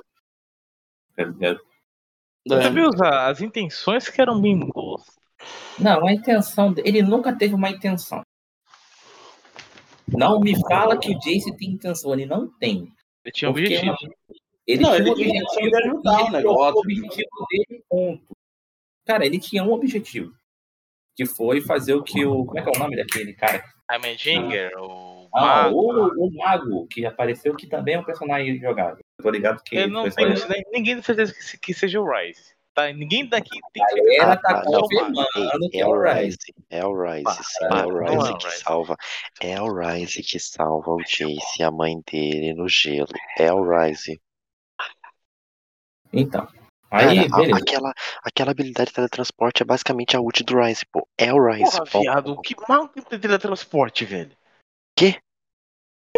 Tá ligado? É. Você viu usar as intenções que eram bem boas. Não, a intenção dele, ele nunca teve uma intenção. Não me fala que o Jace tem intenção, ele não tem. Ele tinha um Porque objetivo. Ele Não, tinha ele um tinha objetivo de ajudar o ele negócio. O objetivo dele, ponto. Cara, ele tinha um objetivo. Que foi fazer o que o. Como é que é o nome daquele cara? Heimerdinger, o Ah, Mago. o, o Mago, que apareceu, que também é um personagem jogável. Eu tô ligado que. Eu não tenho ninguém tem certeza que, que seja o Rise. Tá? Ninguém daqui tem A certeza. Ah, tá tá, não, confirmando que é é o o Rise. Rise, é o Rise, sim, é o não é o Rise que Rise. salva. É o Rise que salva o Jace e a mãe dele no gelo. É o Rise. Então, Aí, Cara, a- aquela, aquela habilidade de teletransporte é basicamente a ult do Rise, pô. É o Rise. Porra, ponto. viado, que mago que tem teletransporte, velho? Quê?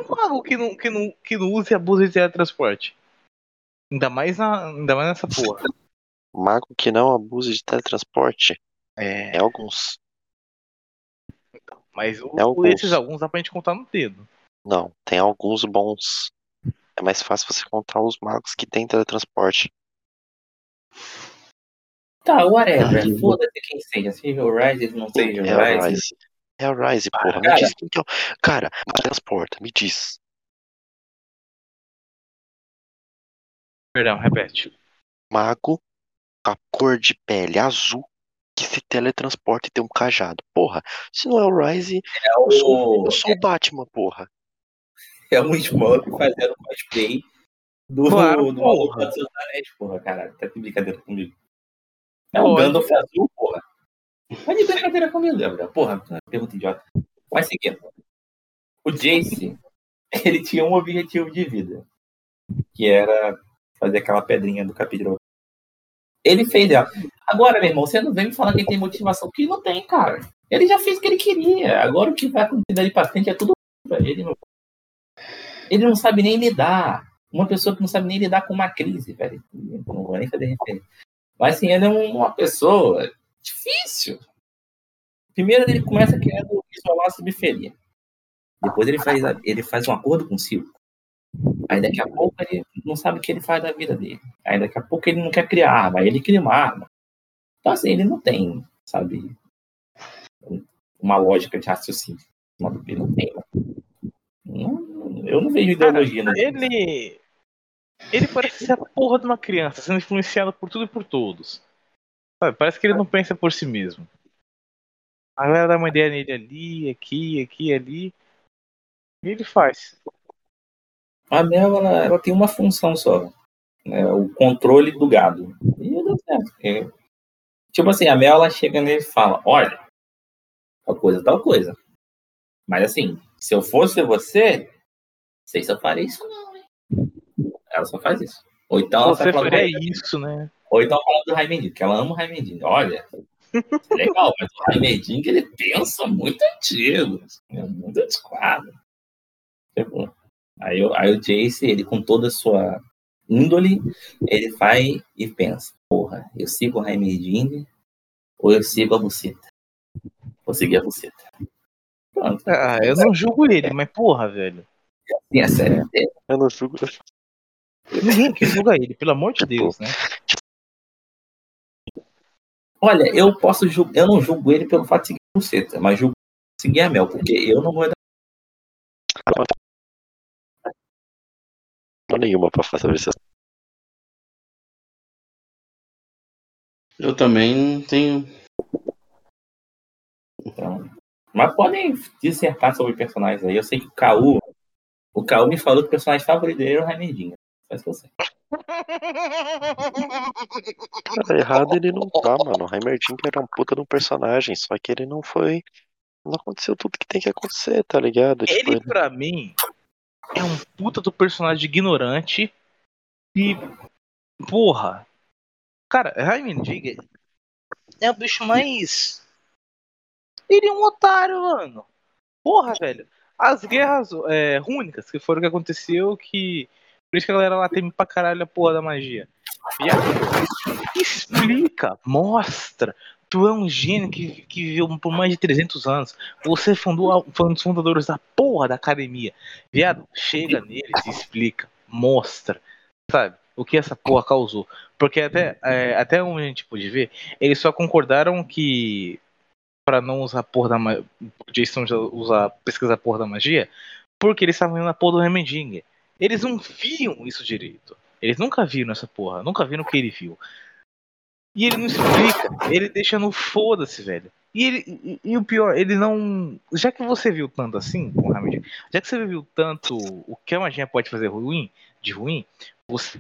Mago que não, que não, que não usa e abusa de teletransporte? Ainda mais, na, ainda mais nessa porra. Mago que não abusa de teletransporte É. é alguns. Mas o- É alguns. esses alguns dá pra gente contar no dedo. Não, tem alguns bons. É mais fácil você contar os magos que tem teletransporte. Tá, whatever. Foda-se quem seja. Seja o Rise, não seja É o o Rise. Rise. É o Rise, porra. Me cara. diz quem que é o. Cara, transporta, me diz. Perdão, repete. Mago, a cor de pele azul, que se teletransporta e tem um cajado. Porra, se não é o Rise, É eu sou, o, eu sou o Batman, porra. [laughs] é um Smoke fazendo cosplay do, Claro, do porra. maluco anéis, porra, caralho. Tá de brincadeira comigo. É o. Gandalf azul, porra. Tá de brincadeira comigo, Gabriel. Porra, pergunta idiota. Mas seguindo. O Jace, [laughs] ele tinha um objetivo de vida. Que era fazer aquela pedrinha do capítulo. Ele fez ela. Agora, meu irmão, você não vem me falar que ele tem motivação, ele não tem, cara. Ele já fez o que ele queria. Agora o que vai acontecer dali pra frente é tudo pra ele, meu. Ele não sabe nem lidar. Uma pessoa que não sabe nem lidar com uma crise, velho. Não vou nem fazer referência. Mas assim, ele é um- uma pessoa difícil. Primeiro ele começa querendo isolar a subferia. Depois ele faz, ele faz um acordo com o circo. Aí daqui a pouco ele não sabe o que ele faz da vida dele. Aí daqui a pouco ele não quer criar arma, aí ele cria uma arma. Então assim, ele não tem, sabe, uma lógica de raciocínio. Ele não tem. Não- eu não vejo ideologia nele. Ele. Ele parece ser a porra de uma criança, sendo influenciado por tudo e por todos. Sabe, parece que ele não pensa por si mesmo. A galera dá uma ideia nele ali, aqui, aqui, ali. E ele faz. A Mel, ela, ela tem uma função só. né, o controle do gado. E deu certo. porque, tipo assim, a Mel, ela chega nele e fala, olha, tal coisa, tal coisa. Mas assim, se eu fosse você, sei se eu faria isso não, hein? Ela só faz isso. Ou então ela Você sai falando, faria isso, né? ou então falando do Raimendinho, que ela ama o Raimendinho. Olha, é legal, mas o Raimendinho ele pensa muito antigo, é muito antiquado. Tipo, aí, o- aí o Jace, ele com toda a sua índole, ele vai e pensa, porra, eu sigo o Raimendinho ou eu sigo a buceta? Vou seguir a buceta. Pronto. Ah, eu não julgo ele, mas porra, velho. Sim, é sério. Eu não julgo. Ninguém aqui julga ele, pelo amor de Tipo, Deus, né? Olha, eu posso julgar, eu não julgo ele pelo fato de seguir a buceta, mas julgo seguir a Mel, porque eu não vou dar Não nenhuma pra fazer isso. Eu também tenho. Então, mas podem dissertar sobre personagens aí. Eu sei que o Caú. O Caú me falou que o personagem favorito dele era o Raimendinho. Eu sei. Cara, errado ele não tá, mano. O Heimerdinger era um puta de um personagem, só que ele não foi. Não aconteceu tudo que tem que acontecer, tá ligado? Tipo, Ele, pra mim, é um puta do personagem ignorante e. Porra. Cara, Heimendinger é o bicho mais. Ele é um otário, mano. Porra, velho. As guerras é, rúnicas, que foram o que aconteceu, que. Por isso que a galera lá teme pra caralho a porra da magia. Viado, explica, mostra. Tu é um gênio que, que viveu por mais de 300 anos. Você fundou foi um dos fundadores da porra da academia. Viado, chega neles e explica, mostra, sabe? O que essa porra causou. Porque até, é, até onde a gente pôde ver, eles só concordaram que pra não usar porra da magia, Jason usar, pesquisar a porra da magia, porque eles estavam indo na porra do Remendingue. Eles não viam isso direito. Eles nunca viram essa porra, nunca viram o que ele viu. E ele não explica, ele deixa no foda-se, velho. E, ele, e, e o pior, ele não. Já que você viu tanto assim, já que você viu tanto o que a magia pode fazer ruim, de ruim, você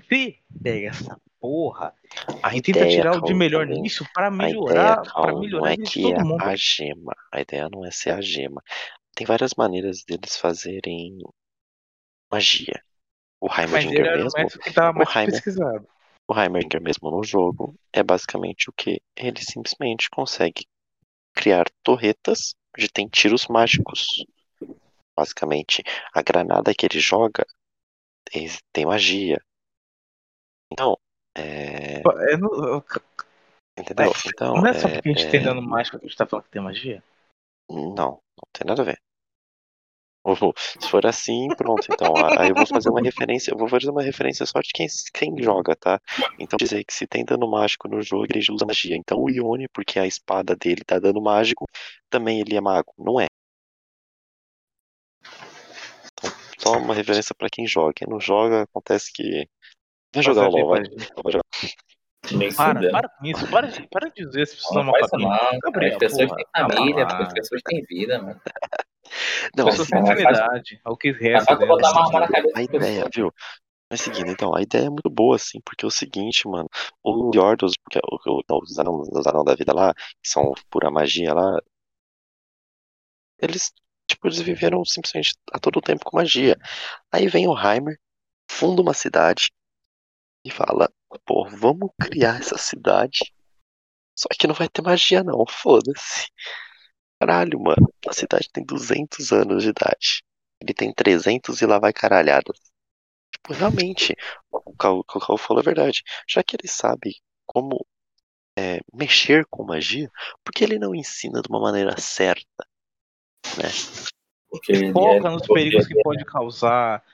pega essa porra a e tenta tirar o de melhor também. nisso pra A melhorar, para não melhorar a é que todo é mundo. a gema. A ideia não é ser a gema. Tem várias maneiras deles fazerem magia. O Heimerdinger o mesmo, mais Heimer-. O Heimerdinger mesmo no jogo é basicamente o que? Ele simplesmente consegue criar torretas onde tem tiros mágicos. Basicamente, a granada que ele joga tem, tem magia. Então, é... É, não- Entendeu? Então, não é só porque a gente é- tem dano mágico que a gente tá falando que tem magia? Não, não tem nada a ver. [laughs] Se for assim, pronto. Então, aí eu vou fazer uma referência. Eu vou fazer uma referência só de quem, quem joga, tá? Então, dizer que se tem dano mágico no jogo, ele usa magia. Então, o Ione, porque a espada dele tá dando mágico, também ele é mago. Não é. Então, só uma referência pra quem joga. Quem não joga, acontece que. Vai jogar o LOL, vai. Vai jogar. Nem Para, fudendo. para com isso, para de, para de dizer se isso malvadas. não. Gabriel, as pessoas têm família, as pessoas têm vida, mano. Não, As pessoas têm Vai fazer- intimidade, é o que resta botar uma arma na cabeça a ideia, viu? Mas seguindo, então, a ideia é muito boa, assim, porque é o seguinte, mano, o Yordos, porque o- o- os anãos, os anãos da vida lá, que são pura magia lá, eles, tipo, eles viveram simplesmente a todo tempo com magia. Aí vem o Heimer, funda uma cidade e fala, pô, vamos criar essa cidade. Só que não vai ter magia não, foda-se. Caralho, mano, a cidade tem 200 anos de idade. Ele tem 300 e lá vai caralhada. Tipo, realmente, o Cal falou é verdade. Já que ele sabe como é, mexer com magia, por que ele não ensina de uma maneira certa? Porque ele Foca é- nos perigos que pode causar.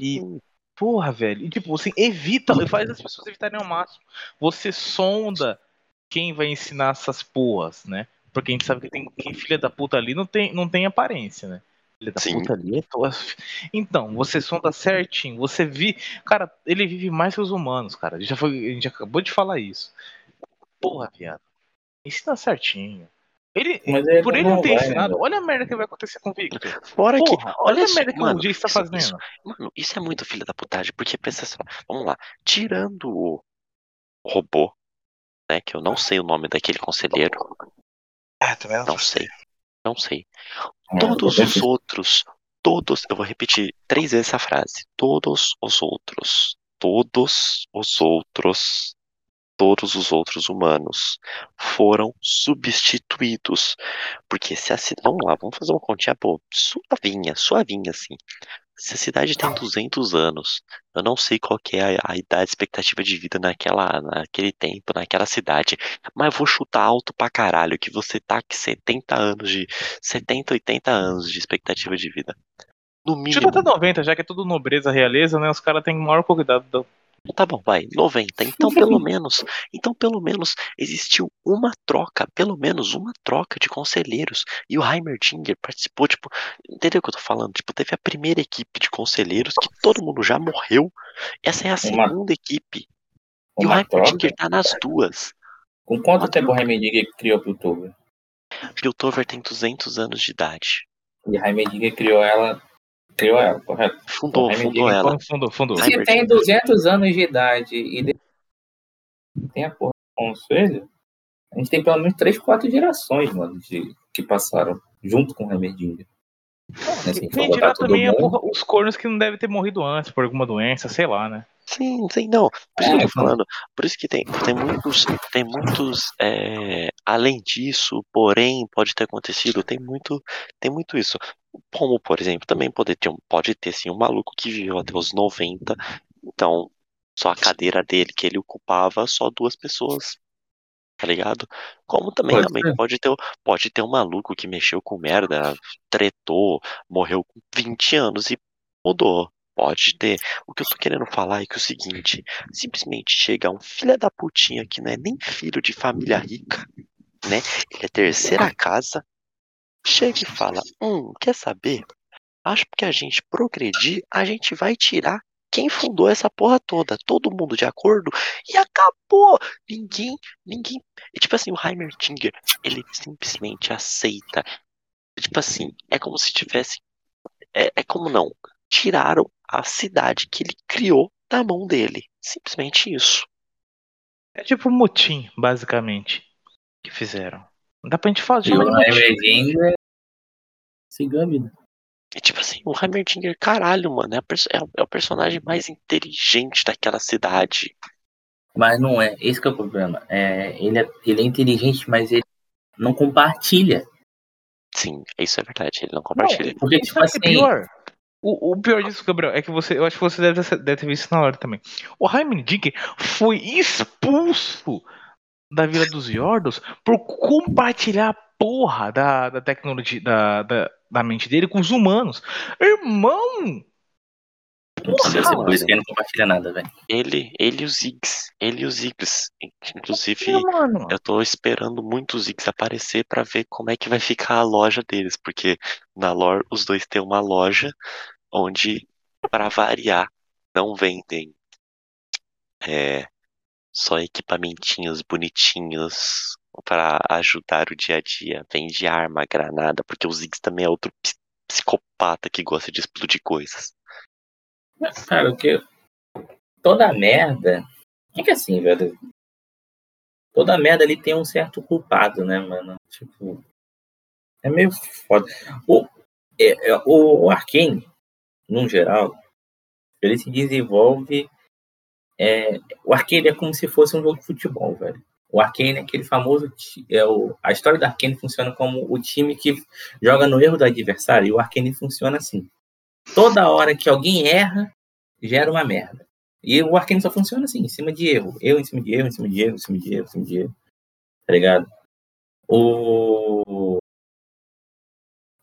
E, Sim, porra, velho. E tipo, assim, evita, faz as pessoas evitarem ao máximo. Você sonda quem vai ensinar essas porras, né? Porque a gente sabe que tem filha da puta ali não tem, não tem aparência, né? Filha da Sim. puta ali é toda... Então, você sonda certinho, você vi. Cara, ele vive mais que os humanos, cara. Já foi, a gente acabou de falar isso. Porra, viado. Ensina certinho. Ele, Mas ele por ele não ter vai, ensinado, né? olha a merda que vai acontecer com o Victor. fora que. Porra, olha, Olha a merda que mano, o Jay está fazendo. isso- Mano, isso é muito filho da putagem, porque pensa só, vamos lá, tirando o robô, né, que eu não sei o nome daquele conselheiro, Ah, também não sei, não sei. É, Todos os outros, todos, eu vou repetir três vezes essa frase. Todos os outros, todos os outros, todos os outros humanos foram substituídos. Porque se a cidade. Vamos lá, vamos fazer uma continha, pô, suavinha, suavinha assim. Se a cidade tem 200 anos, eu não sei qual que é a, a idade expectativa de vida naquela, naquele tempo, naquela cidade, mas vou chutar alto pra caralho que você tá com 70 anos de 70, 80 anos de expectativa de vida. No Chuta mínimo, até 90, já que é tudo nobreza, realeza, né? Os caras têm o maior cuidado. Do... tá bom, vai, 90. Então, pelo [laughs] menos, então pelo menos existiu uma troca, pelo menos uma troca de conselheiros. E o Heimerdinger participou, tipo, entendeu o que eu tô falando? Tipo, teve a primeira equipe de conselheiros que todo mundo já morreu. Essa é a Uma- segunda equipe. E o Uma troca. Heimerdinger tá nas duas. Com quanto uma tempo o Heimerdinger criou Piltover? Piltover tem 200 anos de idade. E Heimerdinger criou ela. Criou ela, correto? Fundou, O fundou ela. Fundo, fundo. Se tem 200 anos de idade e de- tem a porra do conselho, a gente tem pelo menos 3, 4 gerações, mano, de, que passaram junto com o Heimerdinger. Assim, Quem dirá também é porra, os cornos que não devem ter morrido antes por alguma doença, sei lá, né? Sim, sim, não. Por isso que eu É, tô falando. Por isso que tem, tem muitos, tem muitos, é, além disso, porém, pode ter acontecido, tem muito, tem muito isso. Como, por exemplo, também pode ter, um, pode ter sim um maluco que viveu até os 90, então só a cadeira dele que ele ocupava, só duas pessoas. Tá ligado? Como também Pode realmente ser. pode ter, pode ter um maluco que mexeu com merda, tretou, morreu com 20 anos e mudou. Pode ter. O que eu tô querendo falar é que é o seguinte: simplesmente chega um filho da putinha que não é nem filho de família rica, né? Ele é terceira casa, chega e fala: Hum, quer saber? Acho que a gente progredir, a gente vai tirar quem fundou essa porra toda, todo mundo de acordo, e acabou! Ninguém, ninguém. E tipo assim, o Heimerdinger, ele simplesmente aceita. Tipo assim, é como se tivesse. É, é como não. Tiraram a cidade que ele criou da mão dele. Simplesmente isso. É tipo um motim, basicamente, que fizeram. Não dá pra gente falar de E o. Heimerdinger seguiu a vida. E tipo assim, o Heimerdinger, caralho, mano, é, é o- é o personagem mais inteligente daquela cidade. Mas não é, esse que é o problema. É, ele, é, ele é inteligente, mas ele não compartilha. Sim, isso é verdade, ele não compartilha. Não, Porque, tipo é assim, pior? O, o pior disso, Gabriel, é que você. Eu acho que você deve ter, deve ter visto na hora também. O Jaime Dick foi expulso da Vila dos Yordos por compartilhar a porra da, da tecnologia da, da, da mente dele com os humanos. Irmão! não precisa ser por isso que ele não compartilha nada, velho. Ele, ele e os Ziggs, ele e os Ziggs. Inclusive, mano. eu tô esperando muito os Ziggs aparecer pra ver como é que vai ficar a loja deles, porque na lore os dois têm uma loja onde, pra variar, não vendem é, só equipamentinhos bonitinhos pra ajudar o dia a dia. Vende arma, granada, porque o Ziggs também é outro ps- psicopata que gosta de explodir coisas. Cara, o que. Toda merda. É que assim, velho. Toda merda ali tem um certo culpado, né, mano? Tipo. É meio foda. O, é, é, o, o Arkane, no geral, ele se desenvolve. É, o Arkane é como se fosse um jogo de futebol, velho. O Arkane é aquele famoso. É o, a história do Arkane funciona como o time que joga no erro do adversário. E o Arkane funciona assim. Toda hora que alguém erra, gera uma merda. E o Arkane só funciona assim, em cima de erro. Eu em cima de erro, em cima de erro, em cima de erro, em cima de erro. Tá ligado? O,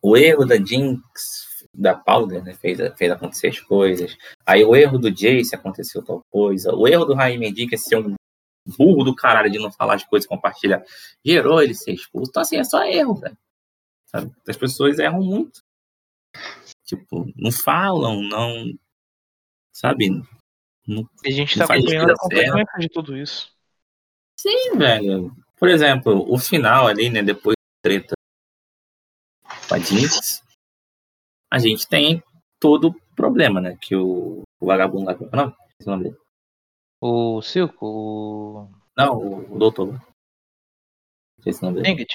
o erro da Jinx, da Powder, né, fez, fez acontecer as coisas. Aí o erro do Jace aconteceu tal coisa. O erro do Raim Dick é ser um burro do caralho de não falar as coisas, compartilhar. Gerou ele ser expulso. Então, assim, é só erro, velho. As pessoas erram muito. Tipo, não falam, não. Sabe? Não A gente tá acompanhando a consequência de tudo isso. Sim, velho. Por exemplo, o final ali, né? Depois da treta com a Jinx, a gente tem todo o problema, né? Que o, o vagabundo lá. Não, esse nome dele. O Silco, o. Não, o, o doutor. Esse nome dele. Ingrid.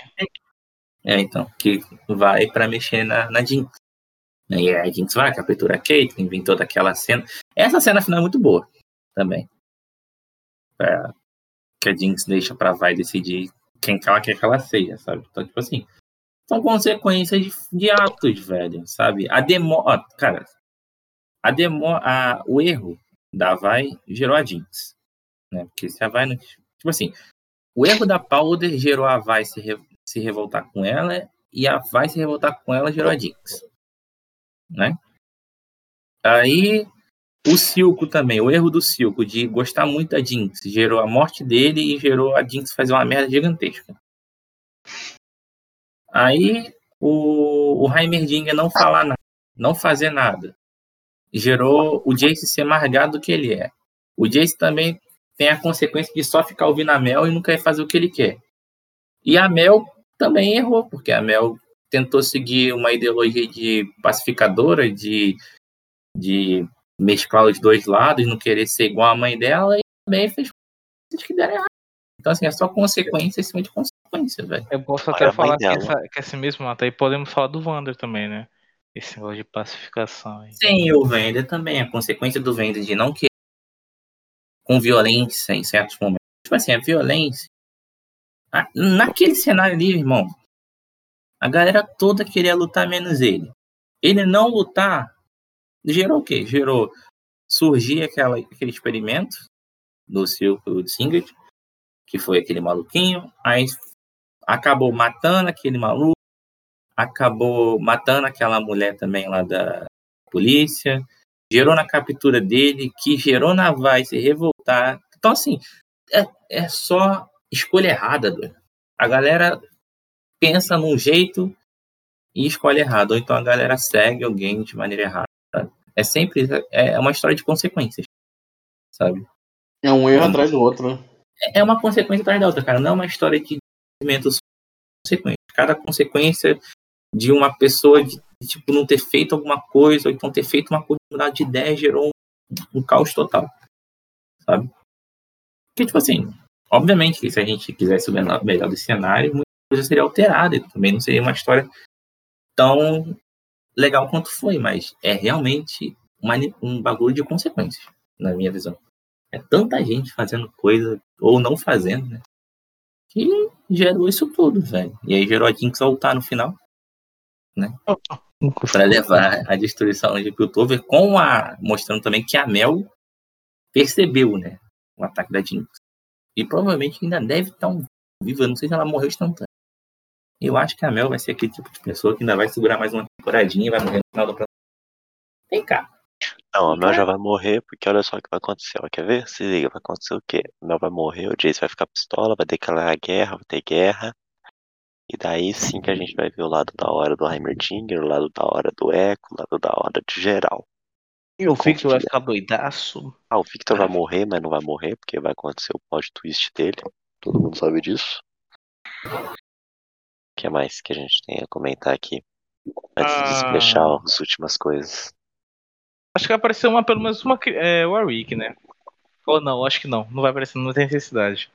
É, então, que vai pra mexer na, na Jinx. E a Jinx vai, captura a Caitlyn, vem toda aquela cena. Essa cena final é muito boa também. É, que a Jinx deixa pra vai decidir quem que ela quer que ela seja, sabe? Então, tipo assim, são consequências de, de atos, velho, sabe? A demora. Cara, a demora. O erro da vai gerou a Jinx. Né? Porque se a vai não. Tipo assim, o erro da Powder gerou a vai se, re- se revoltar com ela e a vai se revoltar com ela gerou a Jinx. Né? Aí o Silco também, o erro do Silco de gostar muito da Jinx gerou a morte dele e gerou a Jinx fazer uma merda gigantesca. Aí o, o Heimerdinger não falar nada, não fazer nada, gerou o Jace ser mais gado do que ele é. O Jace também tem a consequência de só ficar ouvindo a Mel e não quer fazer o que ele quer. E a Mel também errou, porque a Mel tentou seguir uma ideologia de pacificadora, de, de mesclar os dois lados, não querer ser igual à mãe dela, e também fez coisas que deram errado. Então, assim, é só consequência em cima de consequência, velho. Eu posso até a mãe falar que, dela. essa, que esse mesmo ato aí podemos falar do Wander também, né? Esse negócio de pacificação aí. Sim, o Vender também, a consequência do Vender de não querer com violência em certos momentos. Tipo assim, a violência. Naquele cenário ali, irmão, a galera toda queria lutar menos ele. Ele não lutar gerou o quê? Gerou surgir aquela, aquele experimento do Silco de que foi aquele maluquinho, aí acabou matando aquele maluco, acabou matando aquela mulher também lá da polícia, gerou na captura dele, que gerou na Vai se revoltar. Então, assim, é, é só escolha errada, doido. A galera pensa num jeito e escolhe errado, ou então a galera segue alguém de maneira errada. É sempre é uma história de consequências, sabe? É um erro atrás do outro, né? É uma consequência atrás da outra, cara. Não é uma história de desenvolvimento consequência. Cada consequência de uma pessoa de, tipo não ter feito alguma coisa, ou então ter feito uma mudar de ideia gerou um, um caos total, sabe? Porque, tipo assim, obviamente que se a gente quisesse o melhor dos cenários, muita coisa seria alterada e também não seria uma história tão legal quanto foi, mas é realmente uma, um bagulho de consequências, na minha visão. É tanta gente fazendo coisa, ou não fazendo, né? Que gerou isso tudo, velho. E aí gerou a Jinx voltar no final, né? Pra levar a destruição de Piltover, com a. mostrando também que a Mel percebeu, né? O ataque da Jinx. E provavelmente ainda deve estar viva. Eu não sei se ela morreu instantâneo. Eu acho que a Mel vai ser aquele tipo de pessoa que ainda vai segurar mais uma temporadinha e vai morrer no final do próximo. Vem cá. Não, a Mel já vai morrer, porque olha só o que vai acontecer. Quer ver? Se liga, vai acontecer o quê? A Mel vai morrer, o Jace vai ficar pistola, vai declarar a guerra, vai ter guerra. E daí sim que a gente vai ver o lado da hora do Heimerdinger, o lado da hora do Echo, o lado da hora de geral. E o Victor vai ficar doidaço. Ah, o Victor vai morrer, mas não vai morrer, porque vai acontecer o plot twist dele. Todo mundo sabe disso. O que mais que a gente tem a comentar aqui? Antes de Ah. desfechar as últimas coisas. Acho que vai aparecer uma, pelo menos uma é, Warwick, né? Ou não, acho que não. Não vai aparecer, não tem necessidade.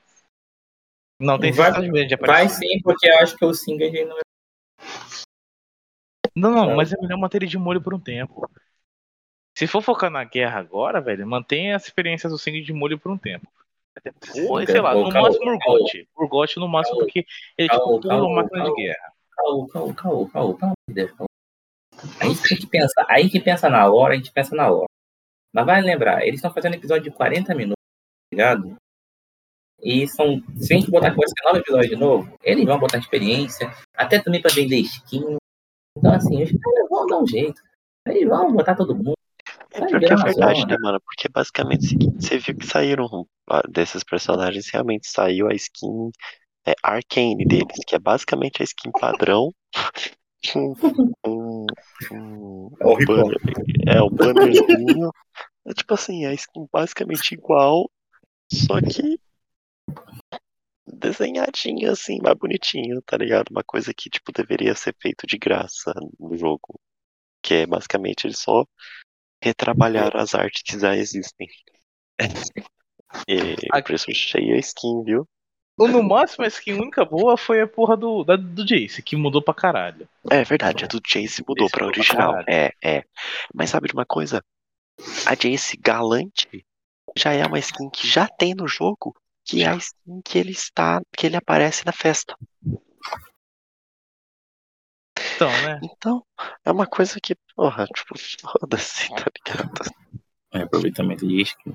Não tem Vai- mesmo de Vai sim, porque eu acho que o Singed não é. Não, não, mas é melhor manter ele de molho por um tempo. Se for focar na guerra agora, velho, mantenha as experiências do sangue de molho por um tempo. Ou, sei lá, no máximo calma. Urgot. Urgot no máximo, porque ele é tipo calma, máquina de guerra. Caô, caô, caô, caô, pelo amor de Deus, caô. A gente tem que pensar, aí que pensa na hora, a gente pensa na hora. Mas vai lembrar, eles estão fazendo episódio de 40 minutos, tá ligado? E são. Se a gente botar que vai ser nove episódios de novo, eles vão botar experiência, até também pra vender skin. Então assim, os caras vão dar um jeito. Eles vão botar todo mundo. É Vai pior que é verdade, zona. né, mano? Porque basicamente é o seguinte, você viu que saíram desses personagens, realmente saiu a skin é, Arcane deles, que é basicamente a skin padrão. um, um, um, É o banner, é o bannerzinho. É tipo assim, a skin basicamente igual, só que desenhadinho assim, mais bonitinho, tá ligado? Uma coisa que tipo deveria ser feito de graça no jogo. Que é basicamente eles só retrabalharam as artes que já existem. [laughs] E Aqui- preço cheio a skin, viu? Ou no máximo a skin única boa foi a porra do, da, do Jace, que mudou pra caralho. É verdade, a do Jace mudou Jace pra pra original. caralho. É, é. Mas sabe de uma coisa? A Jace Galante já é uma skin que já tem no jogo, que é a skin que ele está, que ele aparece na festa. Então, né? Então, é uma coisa que, porra, tipo, foda-se, tá ligado? É, aproveitamento de skin.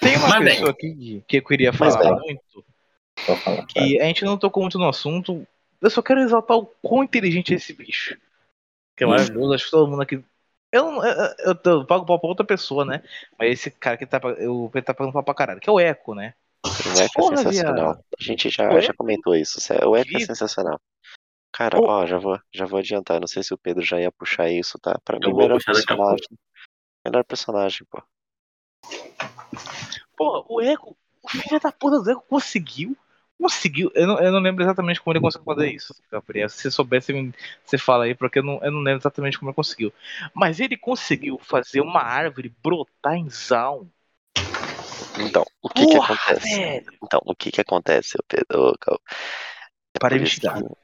Tem uma Mas, pessoa aqui que eu queria falar bem. muito, falar. que a gente não tocou muito no assunto. Eu só quero exaltar o quão inteligente é esse bicho. Que é Hum. maravilhoso, acho que todo mundo aqui. Eu, não- eu, eu, eu pago pau pra outra pessoa, né? Mas esse cara que tá, eu, ele tá pagando pau pra caralho, que é o Echo, né? O Echo é Porra, sensacional. viado. A gente já, O já comentou isso. O Echo é sensacional. Cara, Ô. ó, já vou, já vou adiantar. Não sei se o Pedro já ia puxar isso, tá? Pra mim, Eu vou melhor puxar daqui a personagem. Melhor personagem, pô. Porra, o Echo, o filho da puta do Echo conseguiu. Conseguiu. Eu não, eu não lembro exatamente como ele conseguiu fazer isso, Gabriel. Se você soubesse, você fala aí, porque eu não, eu não lembro exatamente como ele conseguiu. Mas ele conseguiu fazer uma árvore brotar em Zaun. Então, o que que Porra, acontece? velho! Então, o que que acontece, ô Pedro? É Parei de que- [laughs] xingo.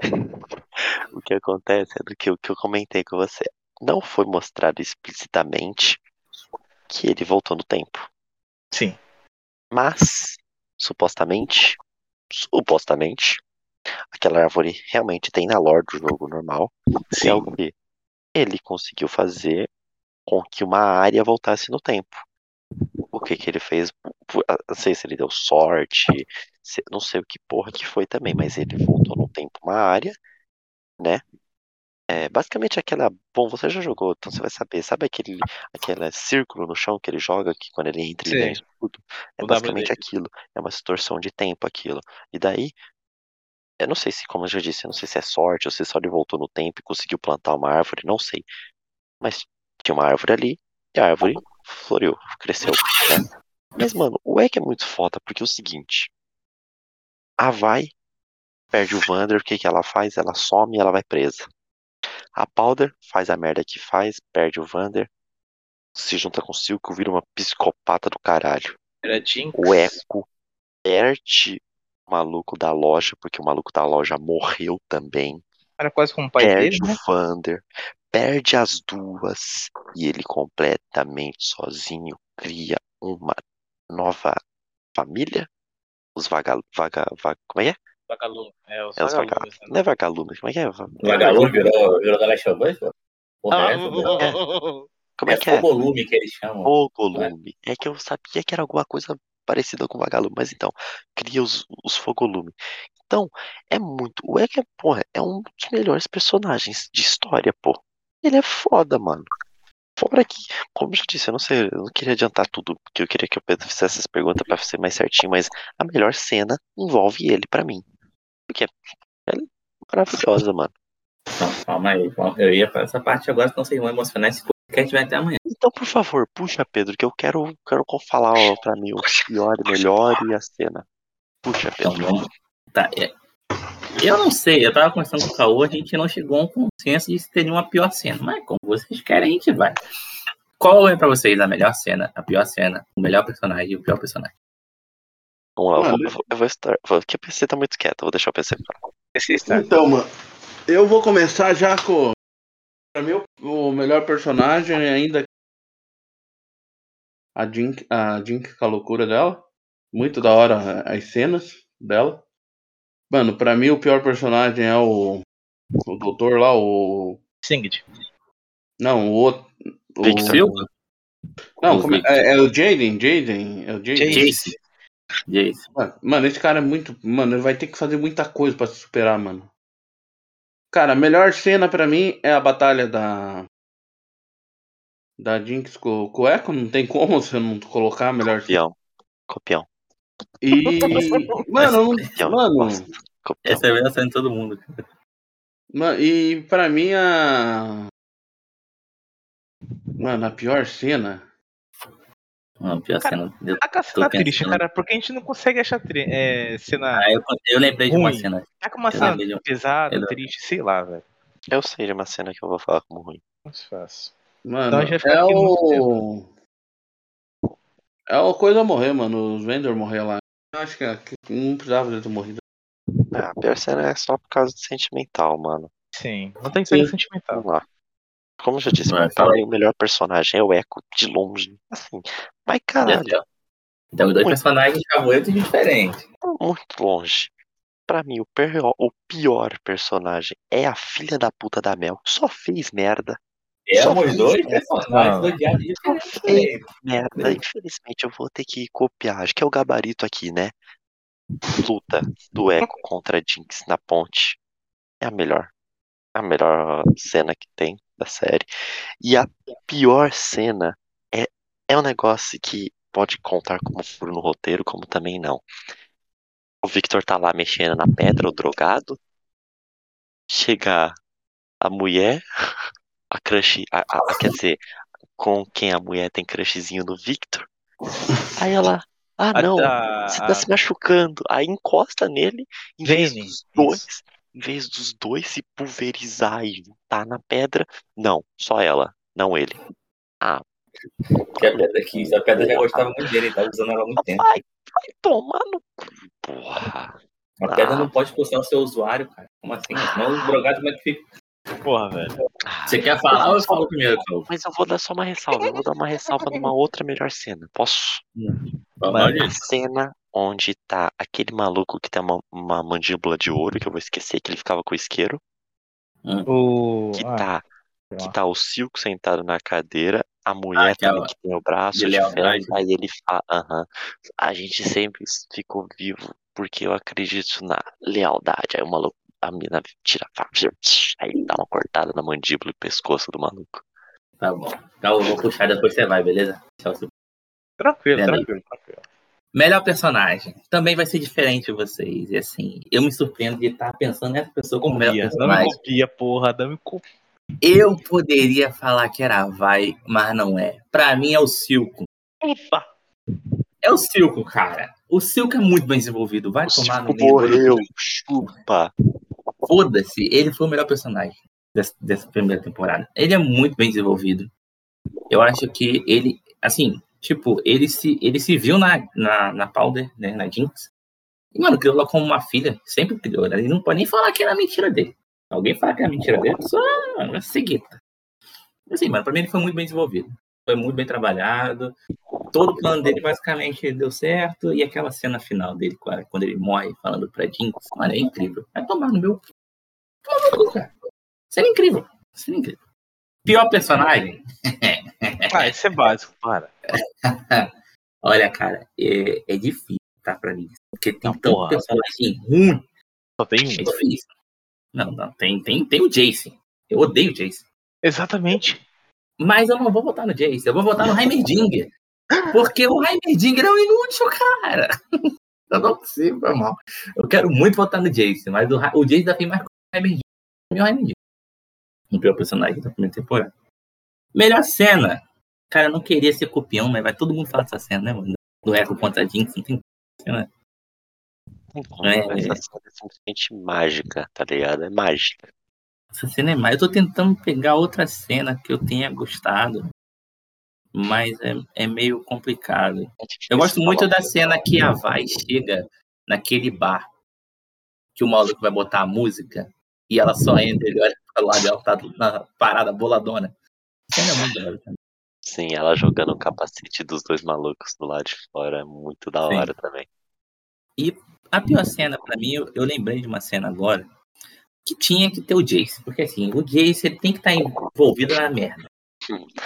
[laughs] O que acontece é do que, o que eu comentei com você. Não foi mostrado explicitamente que ele voltou no tempo. Sim. Mas, supostamente, supostamente, aquela árvore realmente tem na lore do jogo normal. Que é o que ele conseguiu fazer com que uma área voltasse no tempo. O que que ele fez? Ah, Não sei se ele deu sorte, se- não sei o que porra que foi também, mas ele voltou no tempo uma área, né? É, basicamente aquela. Bom, você já jogou, então você vai saber. Sabe aquele, aquele círculo no chão que ele joga que quando ele entra ele escudo? É O basicamente aquilo. É uma distorção de tempo aquilo. E daí. Eu não sei se, como eu já disse, eu não sei se é sorte ou se só ele voltou no tempo e conseguiu plantar uma árvore, não sei. Mas tinha uma árvore ali e a árvore floriu, cresceu. Né? Mas, mano, o Eck é muito foda porque é o seguinte: a Vai perde o Vander, o que, que ela faz? Ela some e ela vai presa. A Powder faz a merda que faz, perde o Vander, se junta com o Silco, vira uma psicopata do caralho. Era Jinx. O Echo perde o maluco da loja, porque o maluco da loja morreu também. Era quase como o pai perde dele, né? o Vander, perde as duas e ele completamente sozinho cria uma nova família. Os vaga, vaga, vaga como é que é? Vagalume. É, os É os vagalumes. né? não é vagalume, como é que é? Va- Vagalume virou, virou The Last of Us, Ah, [laughs] é? Como é é que é? Fogolume que eles chamam. Fogolume. É que eu sabia que era alguma coisa parecida com vagalume, mas então, cria os, os fogolume. Então, é muito. O Egg é, porra, é um dos melhores personagens de história, pô. Ele é foda, mano. Fora que, como eu já disse, eu não sei, eu não queria adiantar tudo, porque eu queria que o Pedro fizesse essas perguntas pra ser mais certinho, mas a melhor cena envolve ele pra mim. Porque ela é maravilhosa, mano. Não, calma aí. Eu ia pra essa parte agora, senão vocês vão emocionar esse podcast vai até amanhã. Então, por favor, puxa, Pedro, que eu quero, quero falar pra mim o pior e melhor e a cena. Puxa, Então Pedro. vamos. Tá, é. Eu não sei, eu tava conversando com o Caô, a gente não chegou a um consenso de se teria uma pior cena. Mas como vocês querem, a gente vai. Qual é pra vocês a melhor cena, a pior cena, o melhor personagem e o pior personagem? Vamos lá, eu Mano, vou, eu vou, eu vou estar. Vou, porque o PC tá muito quieto, eu vou deixar o PC falar. Então, mano, eu vou começar já com. Pra mim, o- melhor personagem ainda. A Jink, a Jink com a loucura dela. Muito da hora as cenas dela. Mano, pra mim o pior personagem é o. O doutor lá, o. Singed. Não, o outro. o-. Silva? Não, como é, é, é o Jaden, Jaden. É o Jaden. Jace. Jace. Mano, Mano, esse cara é muito. Mano, ele vai ter que fazer muita coisa pra se superar, mano. Cara, a melhor cena pra mim é a batalha da. Da Jinx com, o Echo. Não tem como [laughs] você não colocar a melhor cena. Copião. Copião. E. [laughs] Mano, mano. Essa é a melhor cena de todo mundo. mano. E pra mim a. Mano, a pior cena. Não, a pior cena. Eu, Tá com a cena triste, cara, porque a gente não consegue achar tri- é, cena. ah, eu, eu lembrei de uma Ruim. cena. Tá com uma eu cena lembrei de um- pesada, eu- triste, sei lá, velho. Eu sei de uma cena que eu vou falar como ruim. Muito fácil. Mano, Então a gente vai ficar é aqui o. É o coisa morrer, mano. Os Vendor morrer lá. Eu acho que, que não precisava de ter morrido. Ah, a pior cena é só por causa do sentimental, mano. Sim, não tem que ser sentimental. Vamos lá. Como eu já disse, fala mim, o melhor personagem é o Echo, de longe. Assim, mas caralho, Então, dois personagens favoritos diferentes. muito longe. Pra mim, o pior, o pior personagem é a filha da puta da Mel. Só fez merda. Fez dois personagens fez merda. Infelizmente, eu vou ter que copiar. Acho que é o gabarito aqui, né? Luta do Echo contra a Jinx na ponte. É a melhor. A melhor cena que tem da série. E a pior cena é, é um negócio que pode contar como furo no roteiro, como também não. O Victor tá lá mexendo na pedra, o drogado. Chega a mulher, [laughs] a crush, a, a- a- quer dizer, com quem a mulher tem crushzinho no Victor. Aí ela, ah não, a- você a- tá se machucando. Aí encosta nele, em vez dos dois, em vez dos dois se pulverizar e juntar na pedra, não, só ela, não ele. Ah, Que a pedra aqui, a pedra já gostava muito dele, ele tava usando ela há muito tempo. vai, vai tomar no cu, porra. A pedra Ah. não pode expulsar o seu usuário, cara. Como assim? Senão os drogados como é que fica? Porra, velho. Ah, Você quer falar ou eu falo primeiro? Mas eu vou dar só uma ressalva, eu vou dar uma ressalva numa outra melhor cena. Posso? Vamos A lá, cena onde tá aquele maluco que tem uma, uma mandíbula de ouro, que eu vou esquecer que ele ficava com o isqueiro, O. que ah, tá que tá o Silco sentado na cadeira, a mulher aquela também que tem o braço de de, ferro, aí ele fala, aham, a gente sempre ficou vivo porque eu acredito na lealdade. Aí o maluco, a mina tira a faca, aí dá uma cortada na mandíbula e pescoço do maluco. Tá bom. Então eu vou puxar depois você vai, beleza? Tchau, seu- Tranquilo, Lembra aí. tranquilo, tranquilo. Melhor personagem. Também vai ser diferente de vocês. E assim, eu me surpreendo de estar pensando nessa pessoa como melhor Copia, não me personagem. copia, porra, não me copia. Eu poderia falar que era a Vai, mas não é. Pra mim é o Silco. Puta. É o Silco, cara. O Silco é muito bem desenvolvido. Vai O tomar no Silco meio. morreu, chupa. Foda-se, ele foi o melhor personagem dessa, dessa primeira temporada. Ele é muito bem desenvolvido. Eu acho que ele, assim, tipo, ele se, ele se viu na, na, na Powder, né, na Jinx. E, mano, criou ela como uma filha. Sempre criou. Ele não pode nem falar que era mentira dele. Alguém fala que é mentira dele, só é seguida. Assim, mano, pra mim ele foi muito bem desenvolvido. Foi muito bem trabalhado. Todo o plano dele basicamente deu certo. E aquela cena final dele, quando ele morre falando pra Jinx, mano, é incrível. Vai tomar no meu. Toma no meu, cara. Seria incrível. Seria incrível. Pior personagem? [laughs] ah, isso é básico, para. [laughs] Olha, cara, é, é difícil, tá, pra mim. Porque tem não, tanto porra. personagem ruim. Só tem um. É difícil. Não, não, tem, tem, tem o Jason. Eu odeio o Jason. Exatamente. Mas eu não vou votar no Jace, eu vou votar no Heimerdinger. Porque o Heimerdinger é um inútil, cara. [laughs] Eu não consigo, foi mal. Eu quero muito votar no Jace, mas o, o Jace ainda tem mais com o Heimerdinger. O Heimerdinger. O pior personagem da primeira temporada. Melhor cena. Cara, eu não queria ser copião, mas vai todo mundo falar dessa cena, né, mano? Do Echo contra a Jinx, não tem cena. É, essa cena é simplesmente mágica, tá ligado? É mágica. Essa cena é mais. Eu tô tentando pegar outra cena que eu tenha gostado, mas é, é meio complicado. É eu gosto muito da cena que a Vai chega naquele bar, que o maluco vai botar a música e ela só entra e olha pro lado e ela tá na parada boladona. Cena é muito legal também. Sim, ela jogando o capacete dos dois malucos do lado de fora é muito da hora Sim. também. E a pior cena para mim, eu, eu lembrei de uma cena agora que tinha que ter o Jace, porque assim, o Jace ele tem que estar tá envolvido na merda.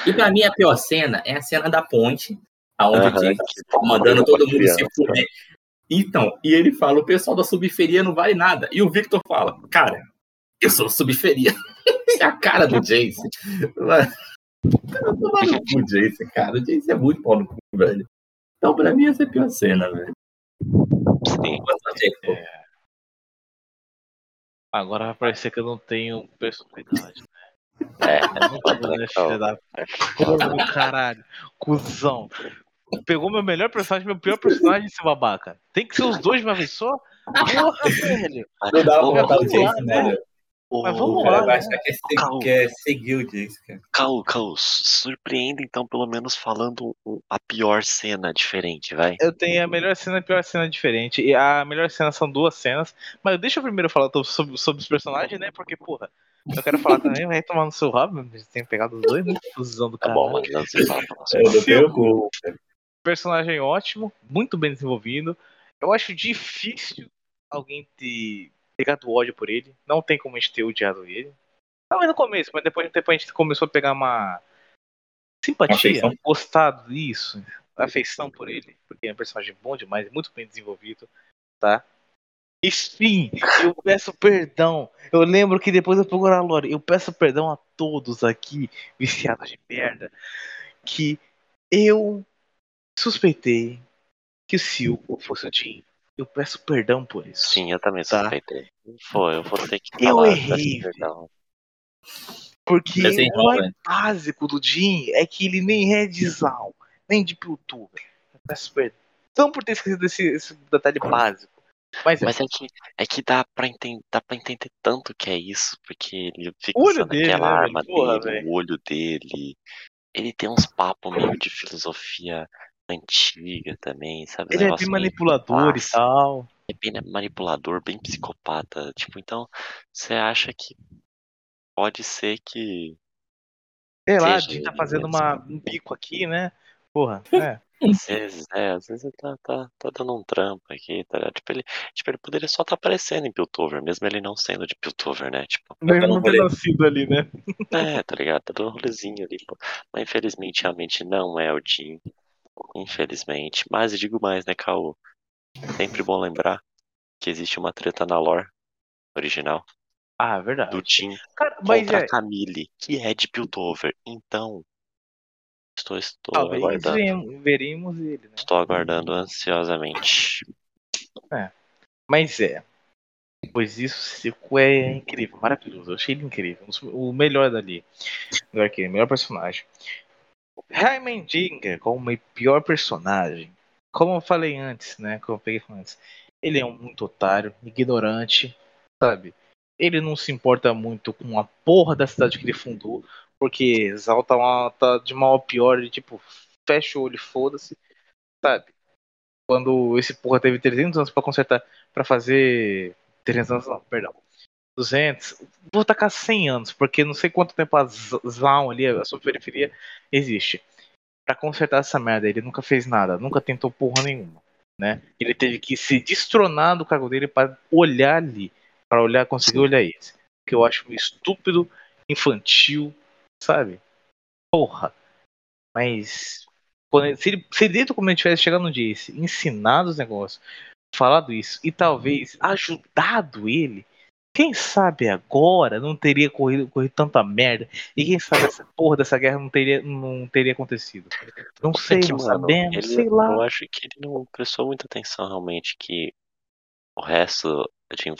E pra mim a pior cena é a cena da ponte, aonde uhum, o Jace tá mandando todo mundo se fuder. Então, e ele fala, o pessoal da subferia não vale nada. E o Victor fala, cara, eu sou subferia. [laughs] é a cara do Jace. Eu tô maluco o Jace, cara. O Jace é muito pau no cu, velho. Então, pra mim, essa é a pior cena, velho. Sim. É... Agora vai parecer que eu não tenho personalidade, né? É, da caralho. Cusão. Pegou meu melhor personagem, meu pior personagem, esse babaca. Tem que ser os dois de uma vez só? Porra, velho. Não dá pra botar o Jason, né? Mas vamos lá. Né? que quer seguir o Jace, cara. Cal, Cal, surpreenda então, pelo menos falando a pior cena diferente, vai. Eu tenho a melhor cena e a pior cena diferente. E a melhor cena são duas cenas. Mas deixa eu primeiro falar sobre, sobre os personagens, né? Porque, porra, eu quero falar também, vai tomar no seu rabo, tem pegado os dois, né? Fusão do cara. Tá bom, se fala. Personagem ótimo, muito bem desenvolvido. Eu acho difícil alguém ter pegado ódio por ele. Não tem como a gente ter odiado ele. Talvez no começo, mas depois de um tempo a gente começou a pegar uma simpatia, afeição. gostado disso, afeição por ele, porque é um personagem bom demais, muito bem desenvolvido, tá? E sim, eu peço perdão. Eu lembro que depois eu procurar a Lore, eu peço perdão a todos aqui, viciados de merda, que eu suspeitei que o Silco fosse o Jim. Eu peço perdão por isso. Sim, eu também tá? suspeitei. Foi, eu vou ter que falar. Eu errei. Porque o mais básico do Jim é que ele nem é de Zal, nem de Piltuber. Eu peço perdão por ter esquecido esse, esse detalhe básico. Mas, é. Mas é, que, é que dá pra, entender, dá pra entender tanto que é isso, porque ele fica usando dele, aquela né, arma Porra, dele, o olho dele. Ele tem uns papos meio de filosofia antiga também, sabe? Ele é bem manipulador e tal. É bem manipulador, bem psicopata. Tipo, então, você acha que pode ser que. Sei lá, a gente tá fazendo uma, um bico aqui, né? Porra, é. Às vezes, é, às vezes ele tá, tá, tá dando um trampo aqui, tá Tipo ele, tipo, ele poderia só estar tá aparecendo em Piltover, mesmo ele não sendo de Piltover, né? Tipo, ele não ter nascido ali, né? É, tá ligado? Tá dando um rolezinho ali, pô. Mas infelizmente realmente não é o Jim. Infelizmente. Mas digo mais, né, Caô? Sempre bom lembrar que existe uma treta na lore original. Ah, é verdade. Do Tim Cara, contra é... Camille, que é de Piltover. Então, estou, estou Talvez aguardando. Veremos ele, né? Estou aguardando ansiosamente. É. Mas é. Pois isso é incrível, maravilhoso. Eu achei ele incrível. O melhor dali. Que melhor personagem. Heimendinger como o pior personagem. Como eu falei antes, né? Como eu peguei antes. Ele é um muito otário, ignorante, sabe? Ele não se importa muito com a porra da cidade que ele fundou, porque exalta uma, tá de mal a pior, ele tipo, fecha o olho e foda-se, sabe? Quando esse porra teve 300 anos para consertar, para fazer 300 anos, não, perdão. 200, vou tacar 100 anos, porque não sei quanto tempo a Zaun ali, a sua periferia, existe. Pra consertar essa merda, ele nunca fez nada, nunca tentou porra nenhuma, né? Ele teve que se destronar do cargo dele para olhar ali, para olhar, conseguir olhar isso. Que eu acho estúpido, infantil, sabe? Porra. Mas se ele, se dentro como ele tivesse chegado no Jace, ensinado os negócios, falado isso e talvez ajudado ele, quem sabe agora não teria corrido, corrido tanta merda e quem sabe essa porra dessa guerra não teria, não teria acontecido. Não sei, é que, não mano, sabemos, ele, sei lá. Eu acho que ele não prestou muita atenção realmente que o resto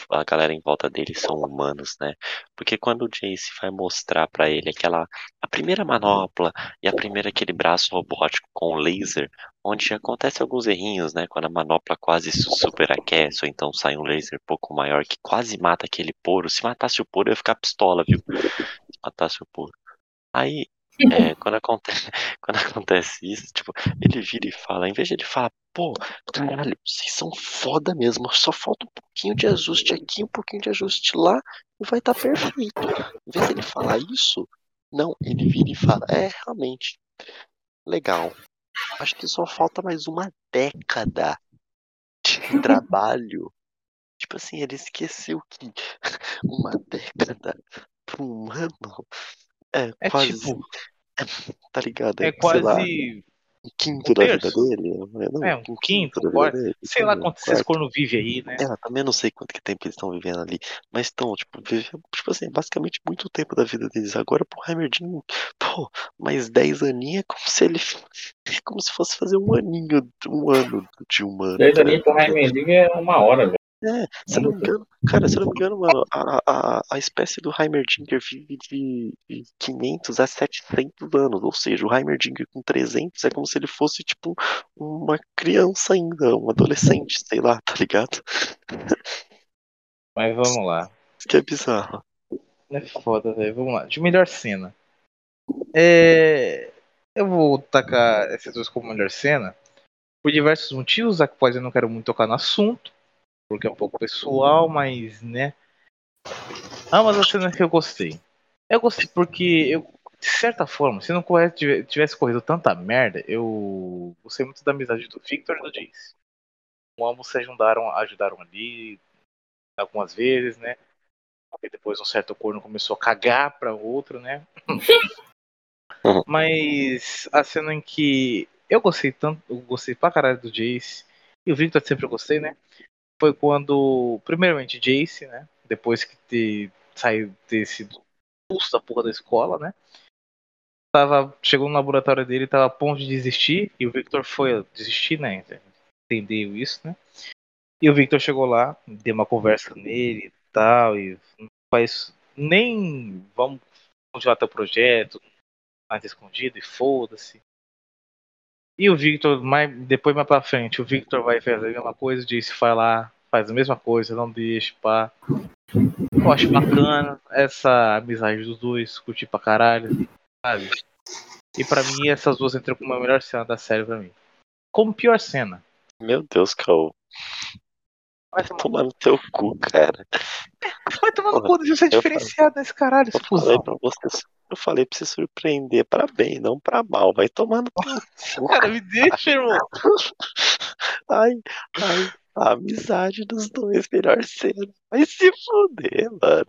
a galera em volta dele são humanos, né? Porque quando o Jace vai mostrar para ele aquela a primeira manopla e a primeira aquele braço robótico com laser, onde acontece alguns errinhos, né? Quando a manopla quase superaquece ou então sai um laser pouco maior que quase mata aquele poro. Se matasse o poro, eu ia ficar pistola, viu? Se matasse o poro. Aí é, [laughs] quando, acontece, [laughs] quando acontece isso, tipo, ele vira e fala, em vez de ele falar, pô, caralho, vocês são foda mesmo, só falta um pouquinho de ajuste aqui, um pouquinho de ajuste lá, e vai estar tá perfeito. Em vez de ele falar isso, não, ele vira e fala, é, realmente, legal. Acho que só falta mais uma década de [laughs] trabalho. Tipo assim, ele esqueceu que uma década para um humano é, é quase. Tipo, [laughs] tá ligado? É, é quase. um quinto um da vida dele? Não, é, um, um quinto, quarto. Dele, sei lá quanto esses corno vive aí, né? É, também não sei quanto que tempo eles estão vivendo ali. Mas estão, tipo, vivendo, tipo assim, basicamente muito tempo da vida deles. Agora pro Heimerdin, pô, mais 10 aninhos é como se ele. É [laughs] como se fosse fazer um aninho, um ano de um ano. 10 aninhos pro Heimerdin é uma hora, velho. É, se não me engano, cara, se não me engano, mano, a, a, a espécie do Heimerdinger vive de, de 500 a 700 anos, ou seja, o Heimerdinger com 300 é como se ele fosse, tipo, uma criança ainda, um adolescente, sei lá, tá ligado? Mas vamos lá. Isso que é bizarro. É foda, velho. Vamos lá. De melhor cena. É... Eu vou tacar essas duas como melhor cena por diversos motivos, a quais eu não quero muito tocar no assunto porque é um pouco pessoal, mas, né. Ambas as cenas que eu gostei. Eu gostei porque, eu, de certa forma, se não tivesse corrido tanta merda, eu gostei muito da amizade do Victor e do Jace. Ambos se ajudaram, ajudaram ali algumas vezes, né? E depois um certo corno começou a cagar pra outro, né? [laughs] Mas a cena em que eu gostei tanto, eu gostei pra caralho do Jace, e o Victor sempre gostei, né? Foi quando, primeiramente, Jace, né? Depois que ter saiu ter sido expulso da porra da escola, né? Tava, chegou no laboratório dele, tava a ponto de desistir, e o Victor foi desistir, né? Entendeu isso, né? E o Victor chegou lá, deu uma conversa nele e tal, e faz nem vamos continuar teu projeto, mais escondido, e foda-se. E o Victor, mais, depois mais pra frente, o Victor vai fazer a mesma coisa, disse, vai lá, faz a mesma coisa, não deixa, pá. Eu acho bacana essa amizade dos dois, curti pra caralho, sabe? E pra mim, essas duas entram como a melhor cena da série pra mim. Como pior cena. Meu Deus, Cal. Vai tomar no teu cu, cara. Vai tomar no cu, deixa eu ser diferenciado nesse caralho, eu falei pra você, Eu falei pra você surpreender pra bem, não pra mal. Vai tomar no cu. Cara, me deixa, irmão. [laughs] Ai, ai. A amizade dos dois, melhor cena. Vai se fuder, mano.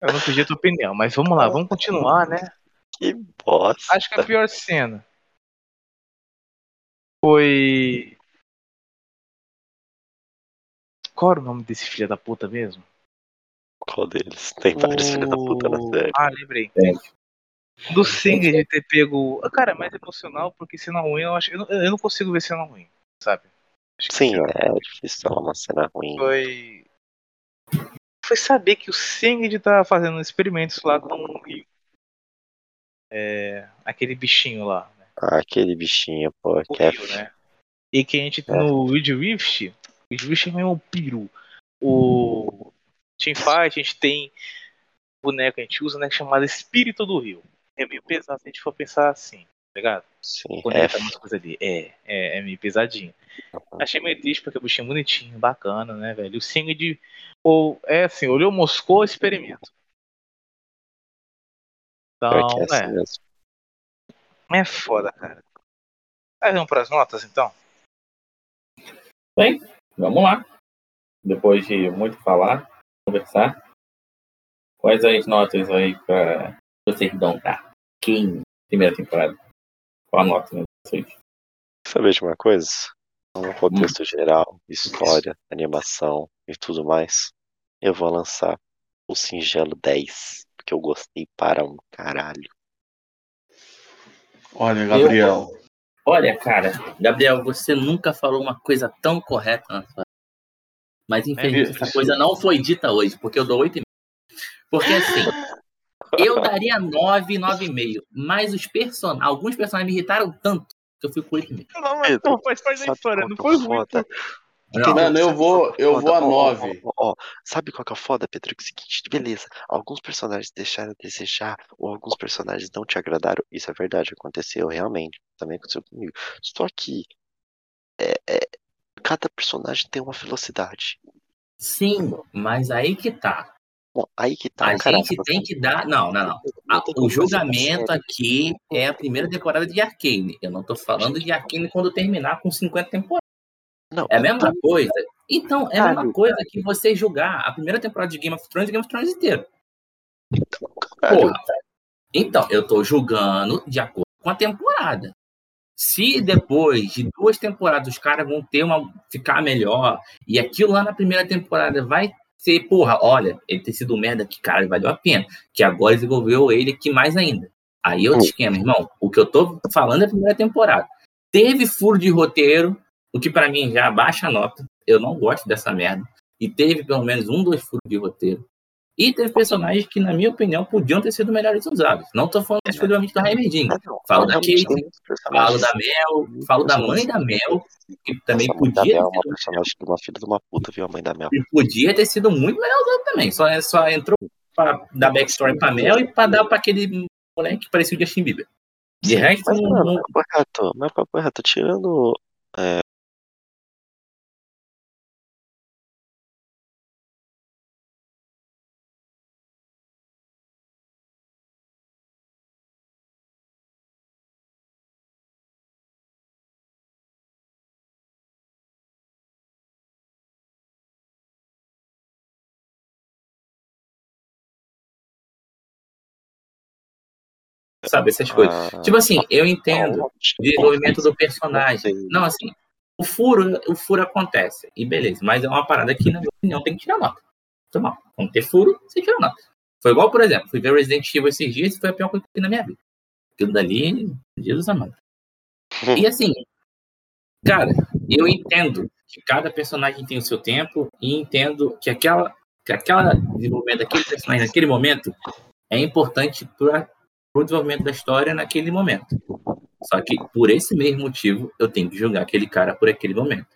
Eu não pedi a tua opinião, mas vamos lá, vamos continuar, né? [laughs] Que bosta. Acho que a pior cena foi qual era o nome desse filho da puta mesmo? Qual deles? Tem vários o... filhos da puta na série. Ah, lembrei. É. Do Singer de ter pego. Cara, é mais emocional, porque cena ruim eu acho. Eu não, eu não consigo ver cena ruim, sabe? Acho Sim, é, é difícil falar uma cena ruim. Foi. Foi saber que o Singer tá fazendo experimentos lá com o Rio. É, aquele bichinho lá. Né? Ah, aquele bichinho, pô. O que é Rio, é... né? E que a gente é. no Ridge Rift o Juice é um peru. O Teamfight, a gente tem boneco que a gente usa, né, chamado Espírito do Rio. É meio pesado se a gente for pensar assim. ligado? Sim, tá umas coisas ali. É, é, é meio pesadinho. Achei meio triste porque o bichinho é bonitinho, bacana, né, velho? O Sing de. Ou, é assim, olhou Moscou, experimento. Pior Então, que é assim é, mesmo. é foda, cara. Aí vamos pras notas, então? Bem, vamos lá. Depois de muito falar, conversar, quais as notas aí para vocês dão pra quem primeira temporada? Qual a nota né, de vocês? Saber de uma coisa? No contexto geral, história, animação e tudo mais, eu vou lançar o Singelo 10, porque eu gostei para um caralho. Olha, Gabriel. Olha, cara, Gabriel, você nunca falou uma coisa tão correta na sua Mas infelizmente isso. essa coisa não foi dita hoje, porque eu dou 8,5. Porque assim, eu daria 9, 9,5. Mas os person... alguns personagens me irritaram tanto que eu fui com 8,5. Não, mas não, faz parte Sabe qual que é o foda? Não, Mano, eu vou, é eu foda? vou a Ó, ó, 9. ó, ó, ó. Sabe qual que é o foda, Pedro? Que é o seguinte, beleza, alguns personagens deixaram a desejar, ou alguns personagens não te agradaram, isso é verdade, aconteceu realmente, também aconteceu comigo. Só que é, é, cada personagem tem uma velocidade. Sim, mas aí que tá. Bom, aí que tá, A gente tem que dar. Não, não, não. o julgamento aqui é a primeira temporada de Arcane. Eu não tô falando de Arcane quando terminar com 50 temporadas. Não, É a mesma tá, coisa. Então, é a mesma Caralho. coisa que você julgar a primeira temporada de Game of Thrones e Game of Thrones inteiro. caralho. Porra. Então, eu tô julgando de acordo com a temporada. Se depois de duas temporadas os caras vão ter uma. ficar melhor, e aquilo lá na primeira temporada vai ser, porra, olha, ele ter sido um merda que, cara, valeu a pena. Que agora desenvolveu ele aqui mais ainda. Aí eu te esquema, irmão. O que eu tô falando é a primeira temporada. Teve furo de roteiro, o que pra mim já baixa a nota. Eu não gosto dessa merda. E teve pelo menos um, dois furos de roteiro. E teve personagens que, na minha opinião, podiam ter sido melhores usados. Não tô falando exclusivamente do Heimerdinger. Ah, não, Falo da Kate, Falo da Mel, falo da mãe da Mel, que também Nossa, a mãe da podia Mel é uma sido, personagem de uma filha de uma puta, viu? A mãe da Mel. e podia ter sido muito melhor usado também. Só, só entrou pra dar backstory pra Mel e pra dar pra aquele moleque que parecia o Justin Bieber. De resto, Mas, não, mano, não- mas papo reto, tirando. É... sabe, essas coisas. a- Tipo assim, eu entendo o desenvolvimento do personagem. Não, assim, o furo, o furo acontece. E beleza, mas é uma parada que, na minha opinião, tem que tirar nota. Muito mal. Quando ter furo, você tira nota. Foi igual, por exemplo, fui ver Resident Evil esses dias e foi a pior coisa que eu vi na minha vida. Aquilo dali, Jesus amado. E assim, cara, eu entendo que cada personagem tem o seu tempo e entendo que aquela, que aquela desenvolvimento daquele personagem naquele momento é importante para o desenvolvimento da história naquele momento. Só que por esse mesmo motivo eu tenho que julgar aquele cara por aquele momento.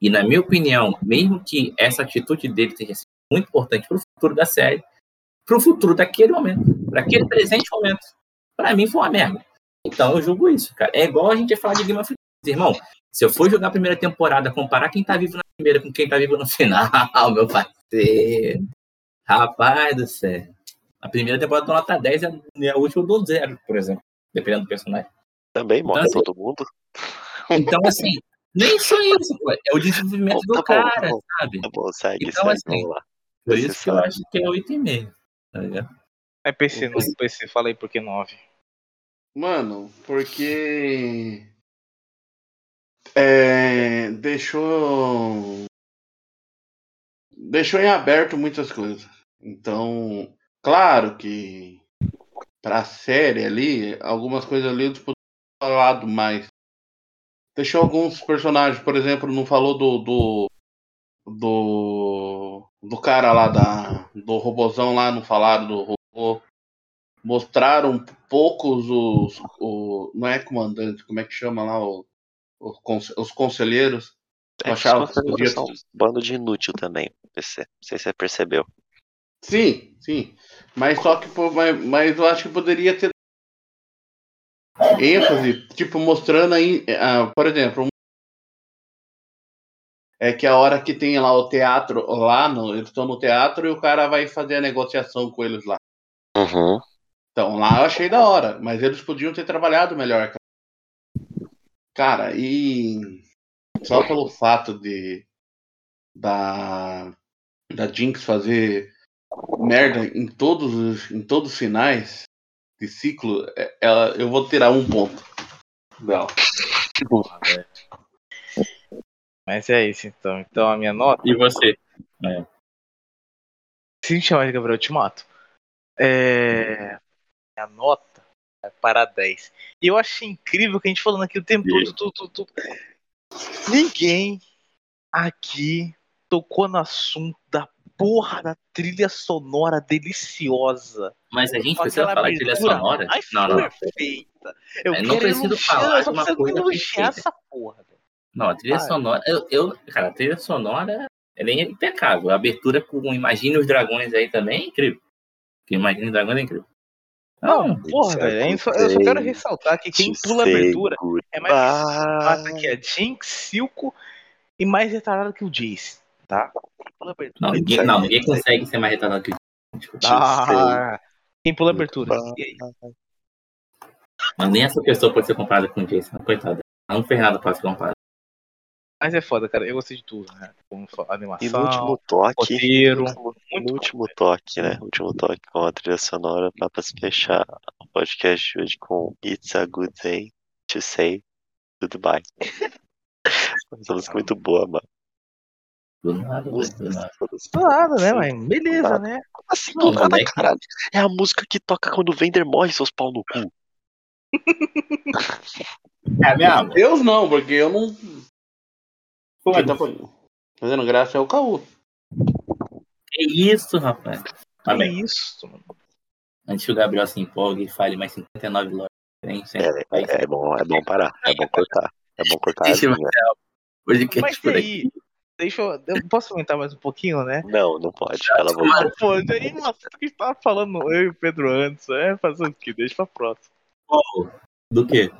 E na minha opinião, mesmo que essa atitude dele tenha sido muito importante para o futuro da série, para o futuro daquele momento, para aquele presente momento, para mim foi uma merda. Então eu julgo isso, cara. É igual a gente falar de Game of Thrones, irmão. Se eu for jogar a primeira temporada, comparar quem tá vivo na primeira com quem tá vivo no final, [laughs] meu parceiro. Rapaz do céu. A primeira temporada do nota 10 e a- a última do zero, por exemplo. Dependendo do personagem. Também morre Então, assim, todo mundo. Então, assim, nem só isso, pô. É o desenvolvimento Bom, do tá bom, tá cara, bom. sabe? Tá bom, segue, Então, segue, assim, vamos lá. Por isso que eu acho que é 8,5. Tá ligado? É PC, não, PC, fala aí por que 9. Mano, porque. É, deixou. Deixou em aberto muitas coisas. Então, claro que pra série ali, algumas coisas ali eles poderiam ter falado mais. Deixou alguns personagens, por exemplo, não falou do. do. do, do cara lá da. do robozão lá, não falaram do robô mostraram poucos os, o não é comandante, como é que chama lá o, os conselheiros. É, Eu achava os que podia- conselheiros são um bando de inútil também, PC. Não sei se você percebeu. Sim, sim. Mas só que mas, mas eu acho que poderia ter ênfase, tipo, mostrando aí, ah, por exemplo, é que a hora que tem lá o teatro, lá no, eles estão no teatro e o cara vai fazer a negociação com eles lá. Uhum. Então, lá eu achei da hora, mas eles podiam ter trabalhado melhor, cara. Cara, e só pelo fato de da da Jinx fazer merda em todos os em todos os finais de ciclo, é- ela, eu vou tirar um ponto dela. Mas é isso então. Então a minha nota. E você? Se me chamar de Gabriel, eu te mato. É. Minha nota é para 10. E eu achei incrível que a gente falando aqui o tempo todo, tudo, tudo, tudo. Ninguém aqui tocou no assunto da porra da trilha sonora deliciosa. Mas a gente precisa falar de trilha sonora? mais Não, não. perfeita. Eu É, não preciso falar de uma preciso coisa perfeita. essa porra. velho. Não, a trilha Ah, é. sonora. Eu, eu, cara, a trilha sonora ela é impecável. A abertura com Imagine os Dragões aí também é incrível. Porque Imagine os Dragões é incrível. Não, Não, porra, Isso velho. é Eu só, eu só quero ressaltar que quem pula a abertura é mais goodbye. que a Jinx, Silco e mais retardado que o Jace, tá? Pula abertura. não, ninguém, não, ninguém consegue ser mais retardado que o Desculpa. Ah, quem pula abertura. E aí? Mas nem essa pessoa pode ser comparada com o Jason, coitada. Ela não fez nada pra se comparar. Mas é foda, cara. Eu gostei de tudo, né? Como animação, E no último toque, roteiro. no último, no último toque, né? Último toque com a trilha sonora dá pra se fechar o podcast de hoje com It's a Good Day to Say Goodbye. [laughs] Essa música muito boa, mano. Do nada, do nada. Do nada, né, mas beleza, né? Assim, Não, do nada, moleque. caralho. É a música que toca quando o Vender morre, seus pau no cu. [laughs] É mesmo? Deus não, porque eu não. Pô, Quem tá fazendo graça é o Caú. Que isso, rapaz. Tá Que bem. isso, mano. Antes que o Gabriel se empolgue e fale mais 59 lojas. Tem, É, é bom, é bom parar, é bom cortar. É bom cortar a Deixa. Podcast Mas e por aí? aqui. Deixa eu. Eu posso comentar mais um pouquinho, né? Não, não pode. Ela voltou. Ah, pô, aí, nossa, o que tava falando eu e o Pedro antes? É fazer o quê? Deixa pra próxima. Pô, Do quê?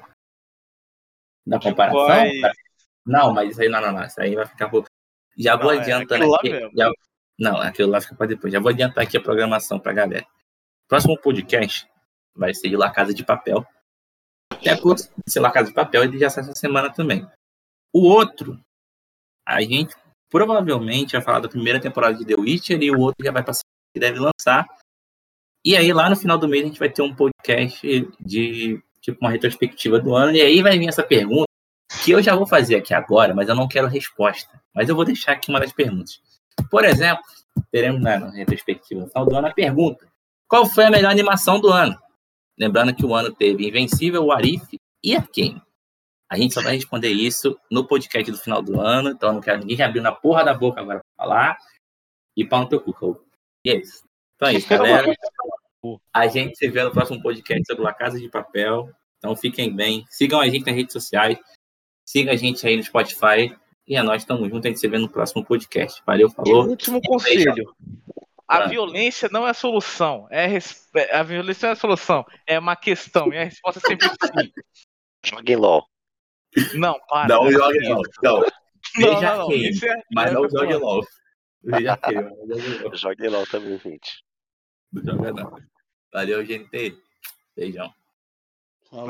Da comparação? Vai- Não, mas isso aí não, não, não. Isso aí vai ficar pouco. Já vou Não, é adiantando lá aqui. já- Não, aquilo lá fica pra depois. Já vou adiantar aqui a programação pra galera. Próximo podcast vai ser de La Casa de Papel. Até por ser La Casa de Papel, ele já sai essa semana também. O outro, a gente provavelmente vai falar da primeira temporada de The Witcher e o outro já vai passar que deve lançar. E aí, lá no final do mês, a gente vai ter um podcast de tipo uma retrospectiva do ano. E aí vai vir essa pergunta que eu já vou fazer aqui agora, mas eu não quero resposta. Mas eu vou deixar aqui uma das perguntas. Por exemplo, teremos na retrospectiva no final do ano a pergunta: qual foi a melhor animação do ano? Lembrando que o ano teve Invencível, o Arif e Arkane. A gente só vai responder isso no podcast do final do ano, então eu não quero ninguém abrindo a porra da boca agora pra falar. E pau no teu cu. E é isso. Então é isso, galera. A gente se vê no próximo podcast sobre La Casa de Papel. Então fiquem bem. Sigam a gente nas redes sociais. Siga a gente aí no Spotify. E é nós, tamo junto. A gente se vê no próximo podcast. Valeu, E falou. último conselho. A Ah. violência não é a solução. É res- A violência não é a solução. É uma questão. E a resposta é sempre sim. Joguem LOL. Não, para. Não jogue [laughs] isso. não. Veja não, quem, é- mas é não jogue LOL. [laughs] Veja quem, mas não jogue LOL. Joguem LOL também, gente. Não joga não. Valeu, gente. Beijão. Falou.